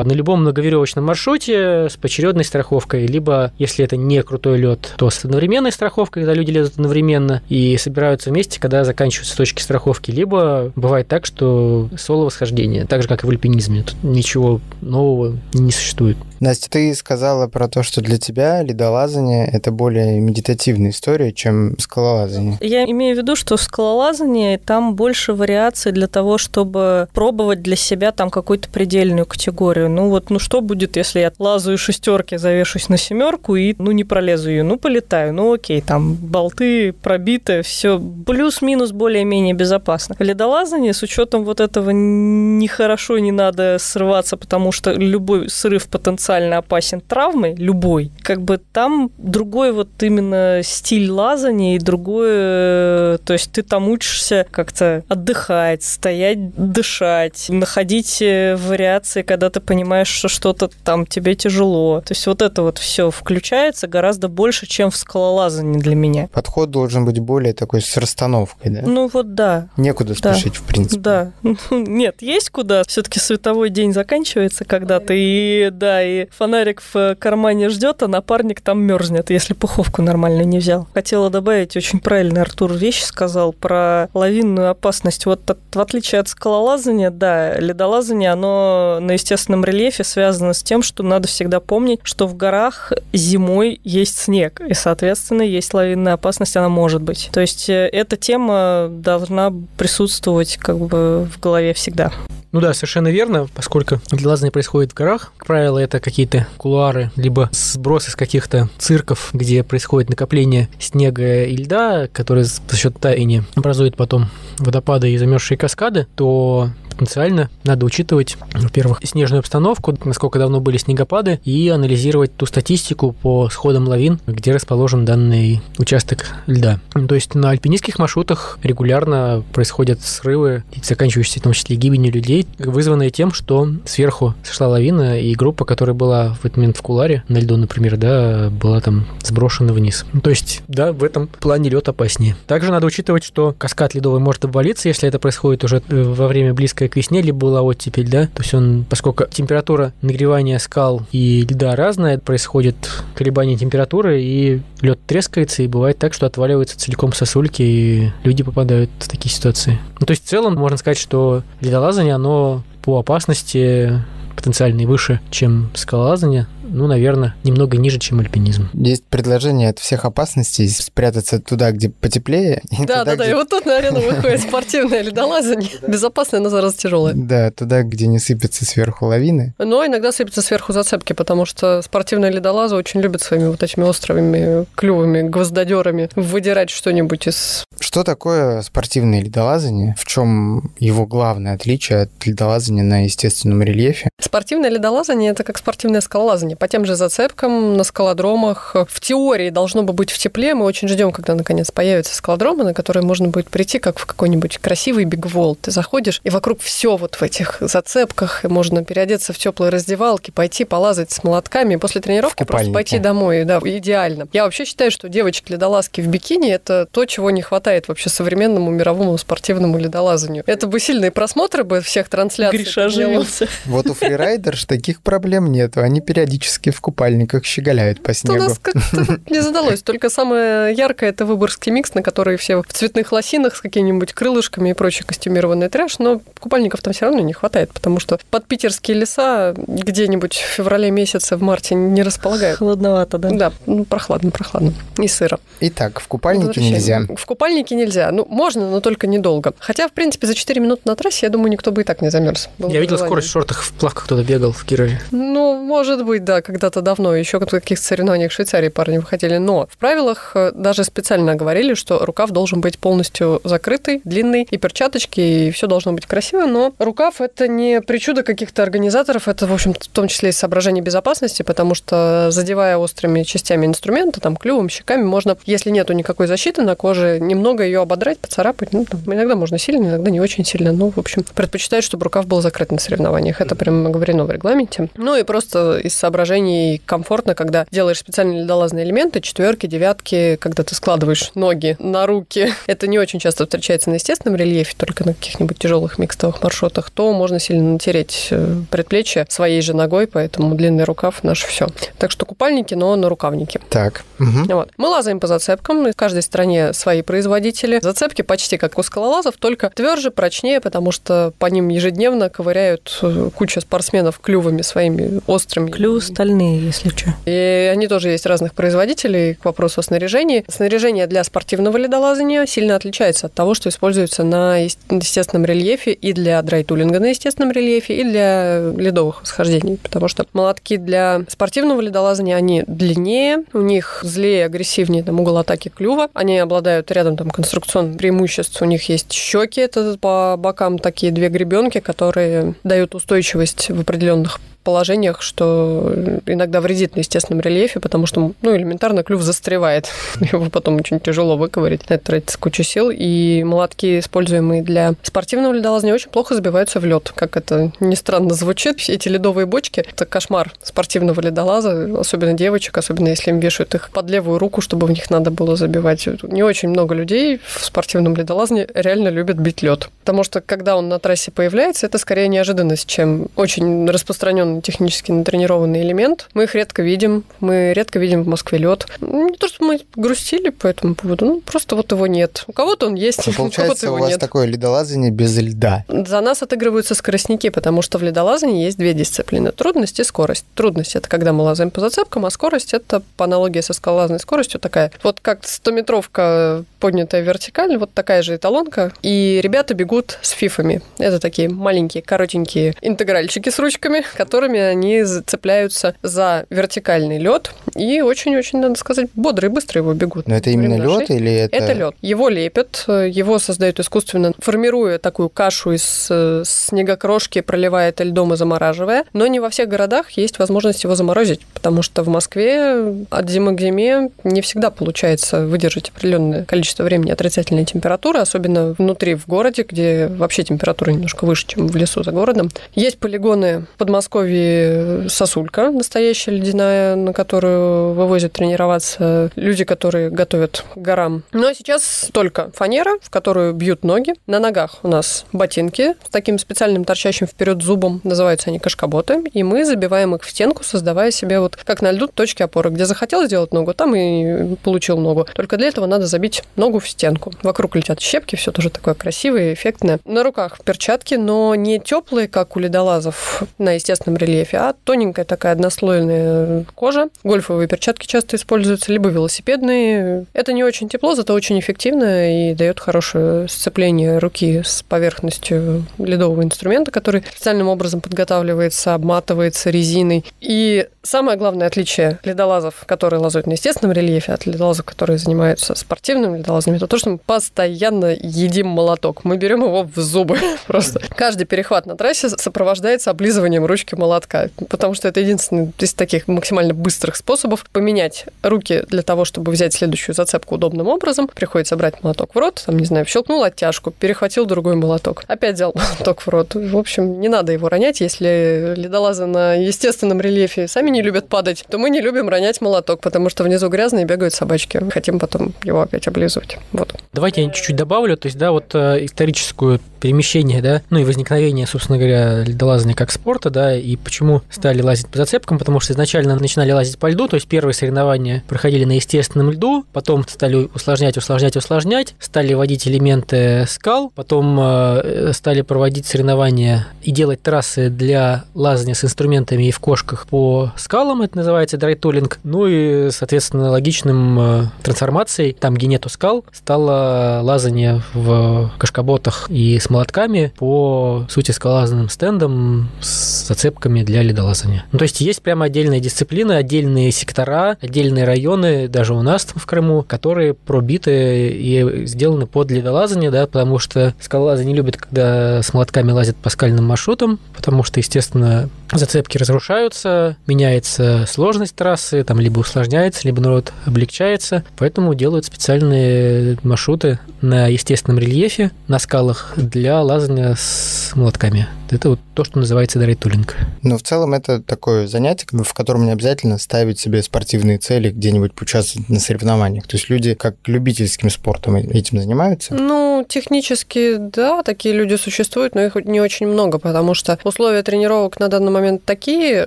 на любом многоверевочном маршруте с поочередной страховкой, либо, если это не крутой лед, то с одновременной страховкой, когда люди лезут одновременно и собираются вместе, когда заканчиваются точки страховки, либо бывает так, что соло восхождение, так же, как и в альпинизме организме. Тут ничего нового не существует. Настя, ты сказала про то, что для тебя ледолазание – это более медитативная история, чем скалолазание. Я имею в виду, что в скалолазании там больше вариаций для того, чтобы пробовать для себя там какую-то предельную категорию. Ну вот, ну что будет, если я лазаю шестерки, завешусь на семерку и, ну, не пролезу ее, ну, полетаю, ну, окей, там болты пробиты, все плюс-минус более-менее безопасно. В ледолазании с учетом вот этого нехорошо, не надо срываться, потому что любой срыв потенциально опасен травмой, любой, как бы там другой вот именно стиль лазания и другое, то есть ты там учишься как-то отдыхать, стоять, дышать, находить э, вариации, когда ты понимаешь, что что-то там тебе тяжело. То есть вот это вот все включается гораздо больше, чем в скалолазании для меня. Подход должен быть более такой с расстановкой, да? Ну вот да. Некуда да. спешить, в принципе. Да. Нет, есть куда. Все-таки световой день заканчивается когда-то, и да, и фонарик в кармане ждет, а напарник там мерзнет, если пуховку нормально не взял. Хотела добавить, очень правильно Артур вещь сказал про лавинную опасность. Вот от, в отличие от скалолазания, да, ледолазание, оно на естественном рельефе связано с тем, что надо всегда помнить, что в горах зимой есть снег, и, соответственно, есть лавинная опасность, она может быть. То есть э, эта тема должна присутствовать как бы в голове всегда. Ну да, совершенно верно верно, поскольку ледолазание происходит в горах. Как правило, это какие-то кулуары, либо сбросы с каких-то цирков, где происходит накопление снега и льда, которые за счет таяния образуют потом водопады и замерзшие каскады, то потенциально надо учитывать, во-первых, снежную обстановку, насколько давно были снегопады, и анализировать ту статистику по сходам лавин, где расположен данный участок льда. То есть на альпинистских маршрутах регулярно происходят срывы, заканчивающиеся в том числе гибелью людей, вызванные тем, что сверху сошла лавина, и группа, которая была в этот момент в Куларе, на льду, например, да, была там сброшена вниз. То есть, да, в этом плане лед опаснее. Также надо учитывать, что каскад ледовый может обвалиться, если это происходит уже э, во время близкое к весне, либо была оттепель, да, то есть он, поскольку температура нагревания скал и льда разная, происходит колебание температуры, и лед трескается, и бывает так, что отваливаются целиком сосульки, и люди попадают в такие ситуации. Ну, то есть в целом можно сказать, что ледолазание, оно по опасности потенциальный выше, чем скалолазание, ну, наверное, немного ниже, чем альпинизм. Есть предложение от всех опасностей спрятаться туда, где потеплее. Да, да, да, и вот тут на арену выходит спортивное ледолазание. Безопасное, но зараз тяжелое. Да, туда, где не сыпятся сверху лавины. Но иногда сыпятся сверху зацепки, потому что спортивные ледолазы очень любят своими вот этими островыми клювами, гвоздодерами выдирать что-нибудь из... Что такое спортивное ледолазание? В чем его главное отличие от ледолазания на естественном рельефе? Спортивное ледолазание – это как спортивное скалолазание по тем же зацепкам на скалодромах. В теории должно бы быть в тепле. Мы очень ждем, когда наконец появятся скалодромы, на которые можно будет прийти, как в какой-нибудь красивый бигвол. Ты заходишь, и вокруг все вот в этих зацепках, и можно переодеться в теплые раздевалки, пойти полазать с молотками, и после тренировки просто пойти домой. Да, идеально. Я вообще считаю, что девочки-ледолазки в бикини – это то, чего не хватает вообще современному мировому спортивному ледолазанию. Это бы сильные просмотры бы всех трансляций. Гриша оживился. Вот у фрирайдерш таких проблем нету. Они периодически периодически в купальниках щеголяют по снегу. У нас как-то не задалось. Только самое яркое – это выборгский микс, на который все в цветных лосинах с какими-нибудь крылышками и прочей костюмированный трэш, но купальников там все равно не хватает, потому что под питерские леса где-нибудь в феврале месяце, в марте не располагают. Холодновато, да? Да, ну, прохладно, прохладно. И сыро. Итак, в купальнике нельзя. В купальнике нельзя. Ну, можно, но только недолго. Хотя, в принципе, за 4 минуты на трассе, я думаю, никто бы и так не замерз. Я видел скорость в шортах, в плавках кто-то бегал в Кирове. Ну, может быть, да, когда-то давно, еще в каких-то соревнованиях в Швейцарии парни выходили, но в правилах э, даже специально говорили, что рукав должен быть полностью закрытый, длинный, и перчаточки, и все должно быть красиво, но рукав – это не причуда каких-то организаторов, это, в общем в том числе и соображение безопасности, потому что, задевая острыми частями инструмента, там, клювом, щеками, можно, если нету никакой защиты на коже, немного ее ободрать, поцарапать, ну, там, иногда можно сильно, иногда не очень сильно, ну, в общем, предпочитают, чтобы рукав был закрыт на соревнованиях, это прямо оговорено в регламенте. Ну, и просто из соображений комфортно, когда делаешь специальные ледолазные элементы, четверки, девятки, когда ты складываешь ноги на руки. Это не очень часто встречается на естественном рельефе, только на каких-нибудь тяжелых микстовых маршрутах, то можно сильно натереть э, предплечье своей же ногой, поэтому длинный рукав наш все. Так что купальники, но на рукавнике. Так. Угу. Вот. Мы лазаем по зацепкам, в каждой стране свои производители. Зацепки почти как у скалолазов, только тверже, прочнее, потому что по ним ежедневно ковыряют э, куча спортсменов клювами своими острыми. Клювы стальные, если что. И они тоже есть разных производителей к вопросу о снаряжении. Снаряжение для спортивного ледолазания сильно отличается от того, что используется на естественном рельефе и для драйтулинга на естественном рельефе, и для ледовых восхождений, потому что молотки для спортивного ледолазания, они длиннее, у них злее, агрессивнее там, угол атаки клюва, они обладают рядом там конструкционных преимуществ, у них есть щеки, это по бокам такие две гребенки, которые дают устойчивость в определенных положениях, что иногда вредит на естественном рельефе, потому что, ну, элементарно клюв застревает. Его потом очень тяжело выковырить. Это тратится куча сил. И молотки, используемые для спортивного ледолазания, очень плохо забиваются в лед. Как это ни странно звучит. Эти ледовые бочки – это кошмар спортивного ледолаза, особенно девочек, особенно если им вешают их под левую руку, чтобы в них надо было забивать. Не очень много людей в спортивном ледолазании реально любят бить лед. Потому что, когда он на трассе появляется, это скорее неожиданность, чем очень распространенный технически натренированный элемент. Мы их редко видим, мы редко видим в Москве лед. Не то, что мы грустили по этому поводу, ну, просто вот его нет. У кого-то он есть, ну, у кого-то его у вас нет. такое ледолазание без льда. За нас отыгрываются скоростники, потому что в ледолазании есть две дисциплины – трудность и скорость. Трудность – это когда мы лазаем по зацепкам, а скорость – это по аналогии со скалолазной скоростью такая. Вот как 100-метровка поднятая вертикально, вот такая же эталонка, и ребята бегут с фифами. Это такие маленькие, коротенькие интегральчики с ручками, которыми они цепляются за вертикальный лед и очень-очень, надо сказать, бодро и быстро его бегут. Но это именно лед или это... Это лед. Его лепят, его создают искусственно, формируя такую кашу из э, снегокрошки, проливая это льдом и замораживая. Но не во всех городах есть возможность его заморозить, потому что в Москве от зимы к зиме не всегда получается выдержать определенное количество времени отрицательной температуры, особенно внутри в городе, где вообще температура немножко выше, чем в лесу за городом. Есть полигоны в Подмосковье сосулька, настоящая ледяная, на которую вывозят тренироваться люди, которые готовят к горам. Но сейчас только фанера, в которую бьют ноги. На ногах у нас ботинки с таким специальным торчащим вперед зубом. Называются они кашкаботы. И мы забиваем их в стенку, создавая себе вот как на льду точки опоры. Где захотел сделать ногу, там и получил ногу. Только для этого надо забить ногу в стенку. Вокруг летят щепки, все тоже такое красивое, эффектное. На руках перчатки, но не теплые, как у ледолазов на естественном рельефе, а тоненькая такая однослойная кожа. Гольфовые перчатки часто используются, либо велосипедные. Это не очень тепло, зато очень эффективно и дает хорошее сцепление руки с поверхностью ледового инструмента, который специальным образом подготавливается, обматывается резиной. И самое главное отличие ледолазов, которые лазают на естественном рельефе, от ледолазов, которые занимаются спортивным ледолазами, это то, что мы постоянно едим молоток. Мы берем его в зубы просто. Каждый перехват на трассе сопровождается облизыванием ручки молотка, потому что это единственный из таких максимально быстрых способов поменять руки для того, чтобы взять следующую зацепку удобным образом. Приходится брать молоток в рот, там, не знаю, щелкнул оттяжку, перехватил другой молоток, опять взял молоток в рот. В общем, не надо его ронять, если ледолазы на естественном рельефе сами не любят падать, то мы не любим ронять молоток, потому что внизу грязно и бегают собачки. Хотим потом его опять облизывать. Вот. Давайте я чуть-чуть добавлю, то есть, да, вот э, историческую перемещение, да, ну и возникновение, собственно говоря, ледолазания как спорта, да, и почему стали лазить по зацепкам, потому что изначально начинали лазить по льду, то есть первые соревнования проходили на естественном льду, потом стали усложнять, усложнять, усложнять, стали вводить элементы скал, потом э, стали проводить соревнования и делать трассы для лазания с инструментами и в кошках по скалам, это называется драйтулинг, ну и, соответственно, логичным э, трансформацией, там, где нету скал, стало лазание в кашкаботах и с молотками по сути скалолазным стендам с зацепками для ледолазания. Ну, то есть есть прямо отдельные дисциплины, отдельные сектора, отдельные районы, даже у нас в Крыму, которые пробиты и сделаны под ледолазание, да, потому что скалолазы не любят, когда с молотками лазят по скальным маршрутам, потому что, естественно, зацепки разрушаются, меняется сложность трассы, там либо усложняется, либо, наоборот, облегчается, поэтому делают специальные маршруты на естественном рельефе, на скалах для лазания с молотками. Это вот то, что называется драйтулинг. Но в целом это такое занятие, в котором не обязательно ставить себе спортивные цели, где-нибудь поучаствовать на соревнованиях. То есть люди как любительским спортом этим занимаются? Ну, технически, да, такие люди существуют, но их не очень много, потому что условия тренировок на данный момент такие,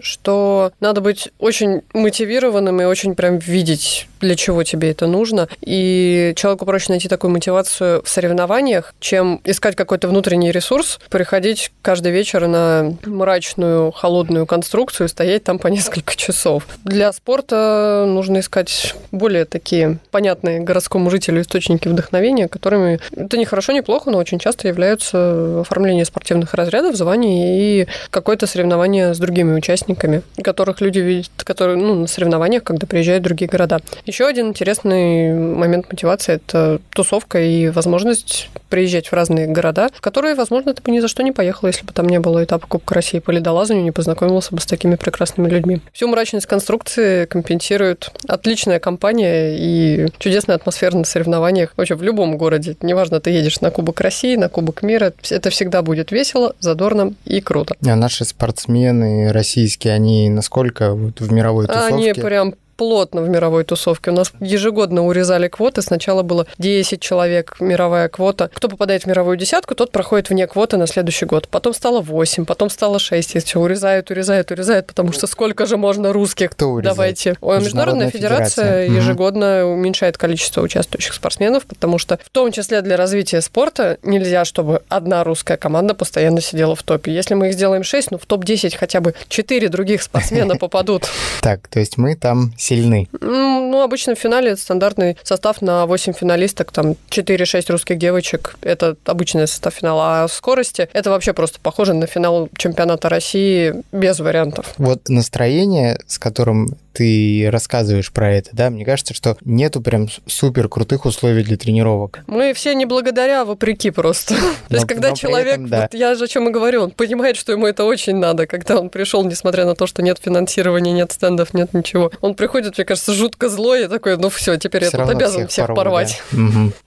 что надо быть очень мотивированным и очень прям видеть, для чего тебе это нужно. И человеку проще найти такую мотивацию в соревнованиях, чем искать какой-то внутренний ресурс, приходить каждый вечер на мрачную, холодную конструкцию и стоять там по несколько часов. Для спорта нужно искать более такие понятные городскому жителю источники вдохновения, которыми это не хорошо, не плохо, но очень часто являются оформление спортивных разрядов, званий и какое-то соревнование с другими участниками, которых люди видят, которые ну, на соревнованиях, когда приезжают в другие города. Еще один интересный момент мотивации – это тусовка и возможность приезжать в разные города, в которые, возможно, ты бы ни за что не поехал, если бы там не было этапа Кубка России по ледолазанию, не познакомился бы с такими прекрасными людьми. Всю мрачность конструкции компенсирует отличная компания и чудесная атмосфера на соревнованиях вообще в любом городе. Неважно, ты едешь на Кубок России, на Кубок мира, это всегда будет весело, задорно и круто. А наши спортсмены российские, они насколько вот в мировой тусовке? Они прям плотно в мировой тусовке. У нас ежегодно урезали квоты. Сначала было 10 человек, мировая квота. Кто попадает в мировую десятку, тот проходит вне квоты на следующий год. Потом стало 8, потом стало 6. И все, урезают, урезают, урезают, потому что сколько же можно русских? Кто урезает? Давайте. Ой, Международная, федерация, федерация. ежегодно уменьшает количество участвующих спортсменов, потому что в том числе для развития спорта нельзя, чтобы одна русская команда постоянно сидела в топе. Если мы их сделаем 6, ну в топ-10 хотя бы 4 других спортсмена попадут. Так, то есть мы там сильны. Ну, обычно в финале стандартный состав на 8 финалисток, там 4-6 русских девочек. Это обычный состав финала. А в скорости это вообще просто похоже на финал чемпионата России без вариантов. Вот настроение, с которым ты рассказываешь про это, да, мне кажется, что нету прям супер крутых условий для тренировок. Мы все не благодаря, а вопреки просто. То есть, когда человек, я же о чем и говорю, он понимает, что ему это очень надо, когда он пришел, несмотря на то, что нет финансирования, нет стендов, нет ничего. Он приходит, мне кажется, жутко злой и такой, ну все, теперь я тут обязан всех порвать.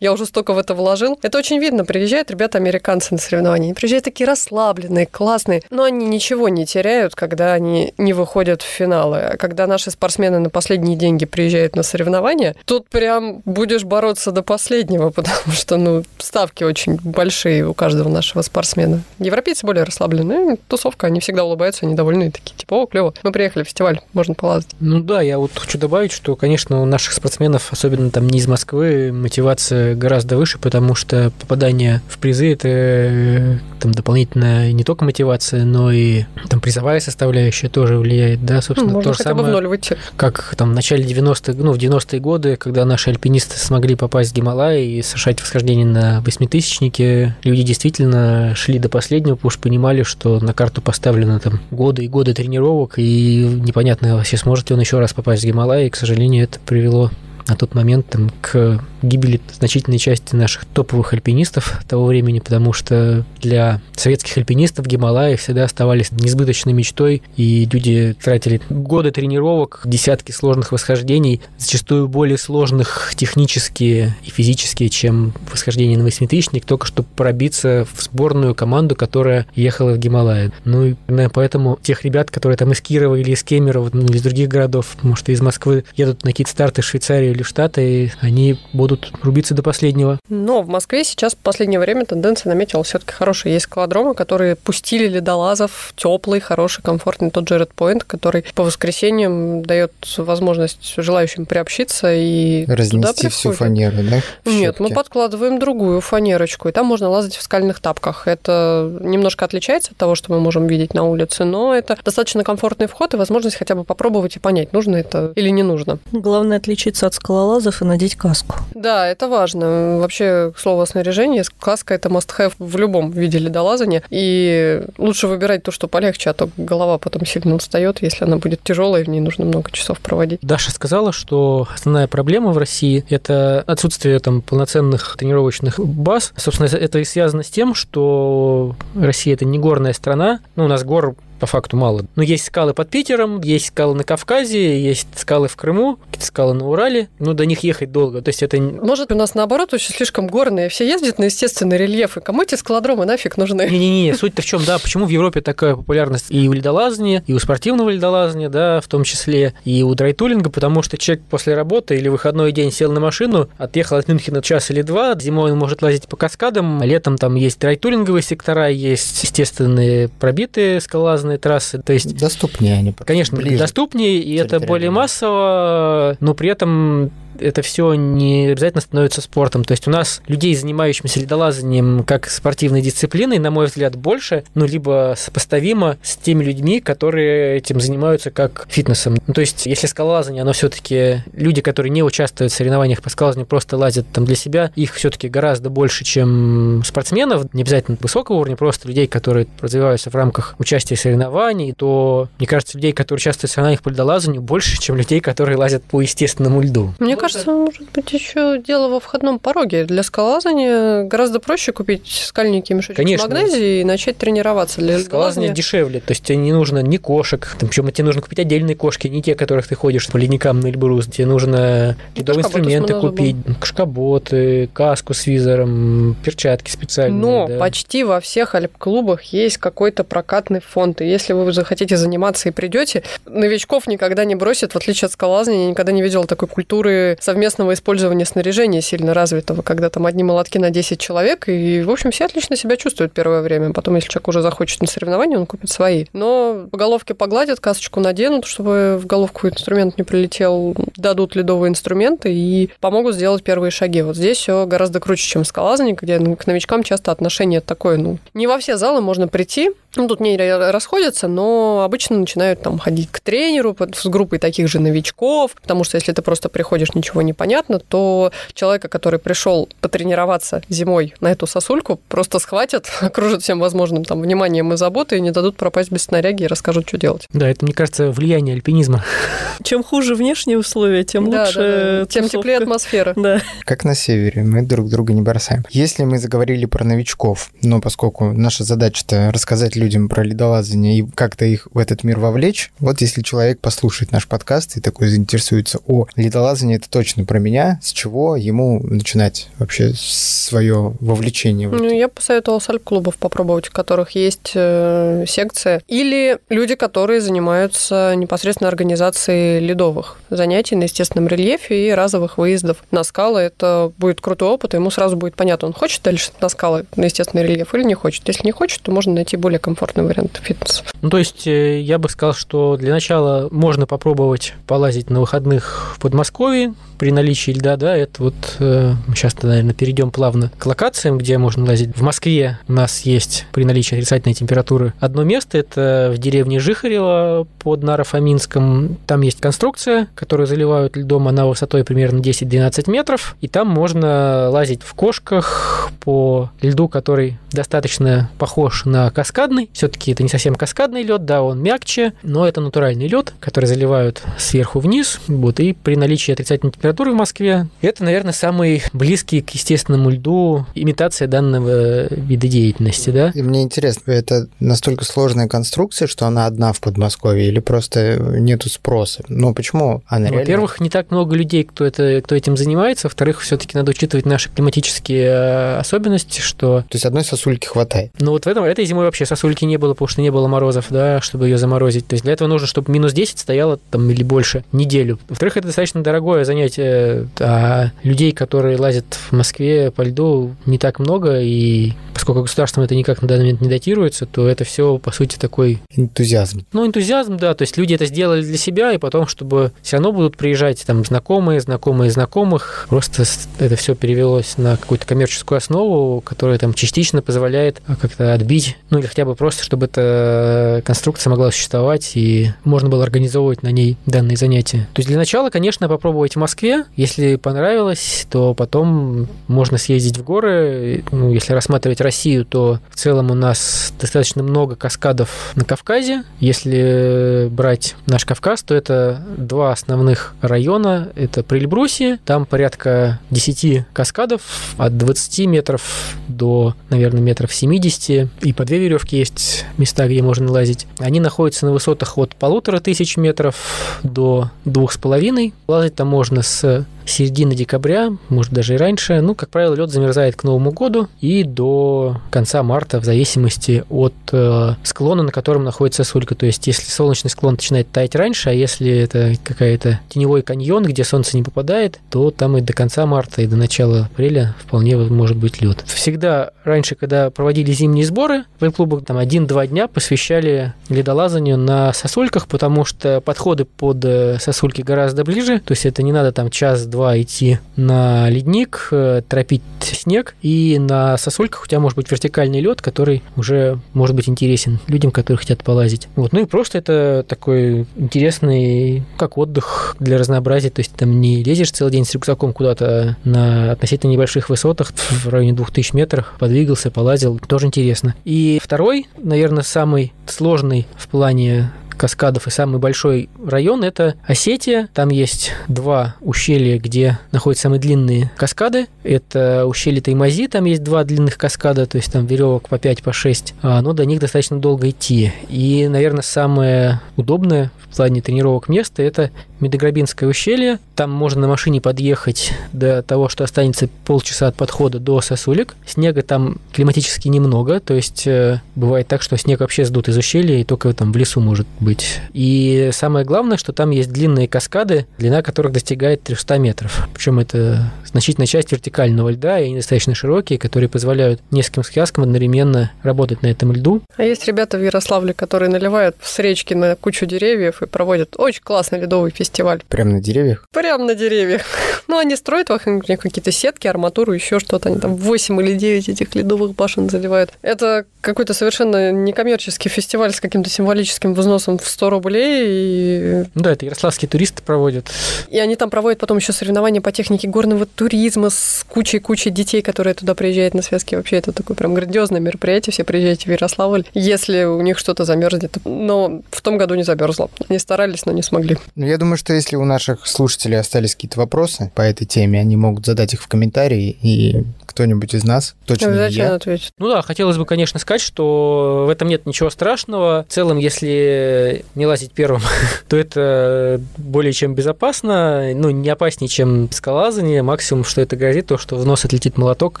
Я уже столько в это вложил. Это очень видно. Приезжают ребята-американцы на соревнования. Они приезжают такие расслабленные, классные. Но они ничего не теряют, когда они не выходят в финалы. А когда наши спортсмены на последние деньги приезжают на соревнования, тут прям будешь бороться до последнего, потому что, ну, ставки очень большие у каждого нашего спортсмена. Европейцы более расслабленные. Тусовка, они всегда улыбаются, они довольны, такие, типа, о, клево, мы приехали в фестиваль, можно полазать. Ну да, я вот хочу добавить, что, конечно, у наших спортсменов, особенно там не из Москвы, мотивация гораздо выше, потому что попадание в призы это э, там дополнительная не только мотивация, но и там призовая составляющая тоже влияет, да, Ну, собственно, можно то же хотя бы в самое, ноль выйти. Как там в начале 90-х, ну, в 90-е годы, когда наши альпинисты смогли попасть в Гималай и совершать восхождение на восьмитысячнике, люди действительно шли до последнего, потому что понимали, что на карту поставлены там годы и годы тренировок, и непонятно вообще, сможет ли он еще раз попасть в Гималай, и, к сожалению, это привело на тот момент там, к гибели значительной части наших топовых альпинистов того времени, потому что для советских альпинистов Гималаи всегда оставались несбыточной мечтой, и люди тратили годы тренировок, десятки сложных восхождений, зачастую более сложных технически и физически, чем восхождение на восьмитысячник, только чтобы пробиться в сборную команду, которая ехала в Гималаи. Ну и наверное, поэтому тех ребят, которые там из Кирова или из Кемерово, ну, или из других городов, может, из Москвы, едут на какие-то старты в Швейцарию или в Штаты, они будут рубиться до последнего. Но в Москве сейчас в последнее время тенденция наметила все-таки хорошая. Есть скалодромы, которые пустили ледолазов теплый, хороший, комфортный. Тот же Red Point, который по воскресеньям дает возможность желающим приобщиться и туда Разнести всю фанеру, да? Нет, мы подкладываем другую фанерочку, и там можно лазать в скальных тапках. Это немножко отличается от того, что мы можем видеть на улице, но это достаточно комфортный вход и возможность хотя бы попробовать и понять, нужно это или не нужно. Главное отличиться от скалолазов и надеть каску. Да, это важно. Вообще, к слову о снаряжении, каска – это must-have в любом виде ледолазания. И лучше выбирать то, что полегче, а то голова потом сильно устает, если она будет тяжелая, в ней нужно много часов проводить. Даша сказала, что основная проблема в России – это отсутствие там полноценных тренировочных баз. Собственно, это и связано с тем, что Россия – это не горная страна. Ну, у нас гор по факту мало. Но есть скалы под Питером, есть скалы на Кавказе, есть скалы в Крыму, какие-то скалы на Урале. Ну, до них ехать долго. То есть это... Может, у нас наоборот очень слишком горные, все ездят на естественный рельеф, и кому эти скалодромы нафиг нужны? Не-не-не, суть-то в чем, да, почему в Европе такая популярность и у ледолазания, и у спортивного ледолазания, да, в том числе, и у драйтулинга, потому что человек после работы или выходной день сел на машину, отъехал от Мюнхена час или два, зимой он может лазить по каскадам, летом там есть драйтулинговые сектора, есть естественные пробитые скалолазные трассы, то есть Доступнее они. Конечно, ближе. доступнее, и это более массово, но при этом это все не обязательно становится спортом. То есть у нас людей, занимающихся ледолазанием как спортивной дисциплиной, на мой взгляд, больше, ну, либо сопоставимо с теми людьми, которые этим занимаются как фитнесом. Ну, то есть, если скалолазание, оно все-таки люди, которые не участвуют в соревнованиях по скалолазанию, просто лазят там для себя, их все-таки гораздо больше, чем спортсменов, не обязательно высокого уровня, просто людей, которые развиваются в рамках участия в соревнований, то, мне кажется, людей, которые участвуют в соревнованиях по ледолазанию, больше, чем людей, которые лазят по естественному льду. Мне Ну, кажется, может быть, еще дело во входном пороге. Для скалолазания гораздо проще купить скальники и мешочек Конечно. с магнезией и начать тренироваться. Для Скалолазание дешевле, то есть тебе не нужно ни кошек, там, причем тебе нужно купить отдельные кошки, не те, которых ты ходишь по ледникам на Эльбрус, тебе нужно ледовые инструменты купить, кашкаботы, каску с визором, перчатки специальные. Но да. почти во всех альп-клубах есть какой-то прокатный фонд. И если вы захотите заниматься и придете, новичков никогда не бросят, в отличие от скалолазания, я никогда не видела такой культуры совместного использования снаряжения сильно развитого, когда там одни молотки на 10 человек, и, в общем, все отлично себя чувствуют первое время. Потом, если человек уже захочет на соревнования, он купит свои. Но по головке погладят, касочку наденут, чтобы в головку инструмент не прилетел, дадут ледовые инструменты и помогут сделать первые шаги. Вот здесь все гораздо круче, чем скалолазание, где к новичкам часто отношение такое, ну, не во все залы можно прийти, ну, тут мнения расходятся, но обычно начинают там ходить к тренеру с группой таких же новичков, потому что если ты просто приходишь, ничего не понятно, то человека, который пришел потренироваться зимой на эту сосульку, просто схватят, окружат всем возможным там вниманием и заботой и не дадут пропасть без снаряги и расскажут, что делать. Да, это, мне кажется, влияние альпинизма. Чем хуже внешние условия, тем Да, лучше да, да. Тем теплее атмосфера. Да. Как на севере, мы друг друга не бросаем. Если мы заговорили про новичков, но поскольку наша задача-то рассказать людям про ледолазание и как-то их в этот мир вовлечь, вот если человек послушает наш подкаст и такой заинтересуется, о, ледолазание это точно про меня, с чего ему начинать вообще свое вовлечение? в? Ну, я посоветовала с альп-клубов попробовать, у которых есть э, секция. Или люди, которые занимаются непосредственно организацией ледовых занятий на естественном рельефе и разовых выездов на скалы. Это будет крутой опыт, и ему сразу будет понятно, он хочет дальше на скалы, на естественный рельеф или не хочет. Если не хочет, то можно найти более комфортный вариант фитнеса. Ну, то есть, э, я бы сказал, что для начала можно попробовать полазить на выходных в Подмосковье при наличии льда, да, это вот э, сейчас, наверное, перейдем плавно к локациям, где можно лазить. В Москве у нас есть при наличии отрицательной температуры одно место, это в деревне Жихарево под Нарофоминском. Там есть конструкция, которую заливают льдом, она высотой примерно 10-12 метров, и там можно лазить в кошках по льду, который достаточно похож на каскадный. Все-таки это не совсем каскадный лед, да, он мягче, но это натуральный лед, который заливают сверху вниз. Вот, и при наличии отрицательной температуры в Москве это, наверное, самый близкий к естественному льду имитация данного вида деятельности, да. И мне интересно, это настолько сложная конструкция, что она одна в Подмосковье, или просто нету спроса? Ну, почему она Ну. Во-первых, не так много людей, кто, это, кто этим занимается. Во-вторых, все-таки надо учитывать наши климатические э, особенности, что То есть одной сосульки хватает. Ну вот в этом, этой зимой вообще сосульки не было, потому что не было морозов, да, чтобы ее заморозить. То есть для этого нужно, чтобы минус 10 стояло там или больше неделю. Во-вторых, это достаточно дорогое занятие, а людей, которые лазят в Москве по льду, не так много, и поскольку государством это никак на данный момент не датируется, то это все, по сути, такой, Энтузиазм. ну, энтузиазм, да, то есть люди это сделали для себя, и потом, чтобы все равно будут приезжать там знакомые, знакомые знакомых, просто это все перевелось на какую-то коммерческую основу, которая там частично позволяет а, как-то отбить, ну, или хотя бы просто, чтобы эта конструкция могла существовать, и можно было организовывать на ней данные занятия. То есть для начала, конечно, попробовать в Москве, если понравилось, то потом можно съездить в горы, ну, если рассматривать Россию, то в целом у нас достаточно много каскадов на Кавказе. Если брать наш Кавказ, то это два основных района. Это при Эльбрусе, там порядка 10 каскадов от 20 метров до, наверное, метров 70. И по две веревки есть места, где можно лазить. Они находятся на высотах от полутора тысяч метров до двух с половиной. Лазать там можно с середины декабря, может даже и раньше. Ну, как правило, лед замерзает к Новому году и до конца марта, в зависимости от э, склона, на котором находится сосулька. То есть, если солнечный склон начинает таять раньше, а если это какая-то теневой каньон, где солнце не попадает, то там и до конца марта, и до начала апреля вполне может быть лед. Всегда раньше, когда проводили зимние сборы в клубах, там один-два дня посвящали ледолазанию на сосульках, потому что подходы под э, сосульки гораздо ближе, то есть это не надо там час-два идти на ледник, э, тропить снег, и на сосульках у тебя может быть вертикальный лед, который уже может быть интересен людям, которые хотят полазить. Вот. Ну и просто это такой интересный, как отдых для разнообразия, то есть там не лезешь целый день с рюкзаком куда-то на относительно небольших высотах, в районе 2000 метров, подвигался, полазил, тоже интересно. И второй, наверное, самый сложный в плане каскадов и самый большой район – это Осетия. Там есть два ущелья, где находятся самые длинные каскады. Это ущелье Таймази, там есть два длинных каскада, то есть там веревок по 5, по 6. А, но до них достаточно долго идти. И, наверное, самое удобное в плане тренировок место – это Медограбинское ущелье. Там можно на машине подъехать до того, что останется полчаса от подхода до сосулек. Снега там климатически немного, то есть э, бывает так, что снег вообще сдут из ущелья и только там в лесу может быть. И самое главное, что там есть длинные каскады, длина которых достигает 300 метров. Причем это значительная часть вертикального льда, и они достаточно широкие, которые позволяют нескольким сказкам одновременно работать на этом льду. А есть ребята в Ярославле, которые наливают с речки на кучу деревьев и проводят очень классный ледовый фестиваль. Прямо на деревьях? Прямо на деревьях. Ну, они строят вокруг какие-то сетки, арматуру, еще что-то. Они там 8 или 9 этих ледовых башен заливают. Это какой-то совершенно некоммерческий фестиваль с каким-то символическим взносом в 100 рублей. И... Да, это ярославские туристы проводят. И они там проводят потом еще соревнования по технике горного туризма с кучей-кучей детей, которые туда приезжают на связке. Вообще это такое прям грандиозное мероприятие. Все приезжаете в Ярославль, если у них что-то замерзнет. Но в том году не замерзло. Они старались, но не смогли. Ну, я думаю, что если у наших слушателей остались какие-то вопросы по этой теме, они могут задать их в комментарии, и кто-нибудь из нас, точно не я. Ответить. Ну да, хотелось бы, конечно, сказать, что в этом нет ничего страшного. В целом, если не лазить первым, то это более чем безопасно, ну, не опаснее, чем скалазание. Максимум, что это грозит, то, что в нос отлетит молоток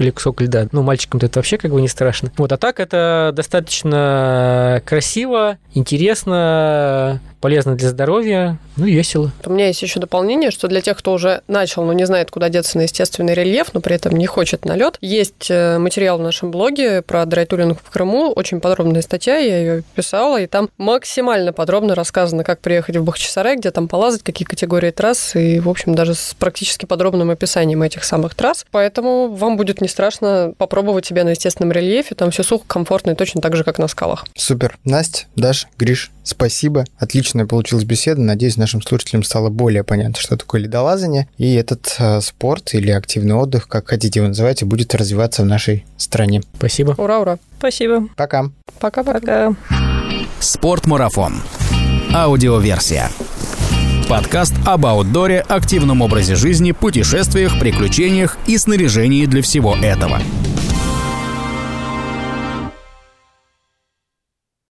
или кусок льда. Ну, мальчикам-то это вообще как бы не страшно. Вот, а так это достаточно красиво, интересно, полезно для здоровья, ну и весело. У меня есть еще дополнение, что для тех, кто уже начал, но не знает, куда деться на естественный рельеф, но при этом не хочет на лед, есть э, материал в нашем блоге про драйтулинг в Крыму, очень подробная статья, я ее писала, и там максимально подробно рассказано, как приехать в Бахчисарай, где там полазать, какие категории трасс, и, в общем, даже с практически подробным описанием этих самых трасс. Поэтому вам будет не страшно попробовать себя на естественном рельефе, там все сухо, комфортно и точно так же, как на скалах. Супер. Настя, Даша, Гриш, спасибо. Отлично отличная получилась беседа. Надеюсь, нашим слушателям стало более понятно, что такое ледолазание. И этот э, спорт или активный отдых, как хотите его называйте, будет развиваться в нашей стране. Спасибо. Ура, ура. Спасибо. Пока. Пока-пока. Спортмарафон. Аудиоверсия. Подкаст об аутдоре, активном образе жизни, путешествиях, приключениях и снаряжении для всего этого.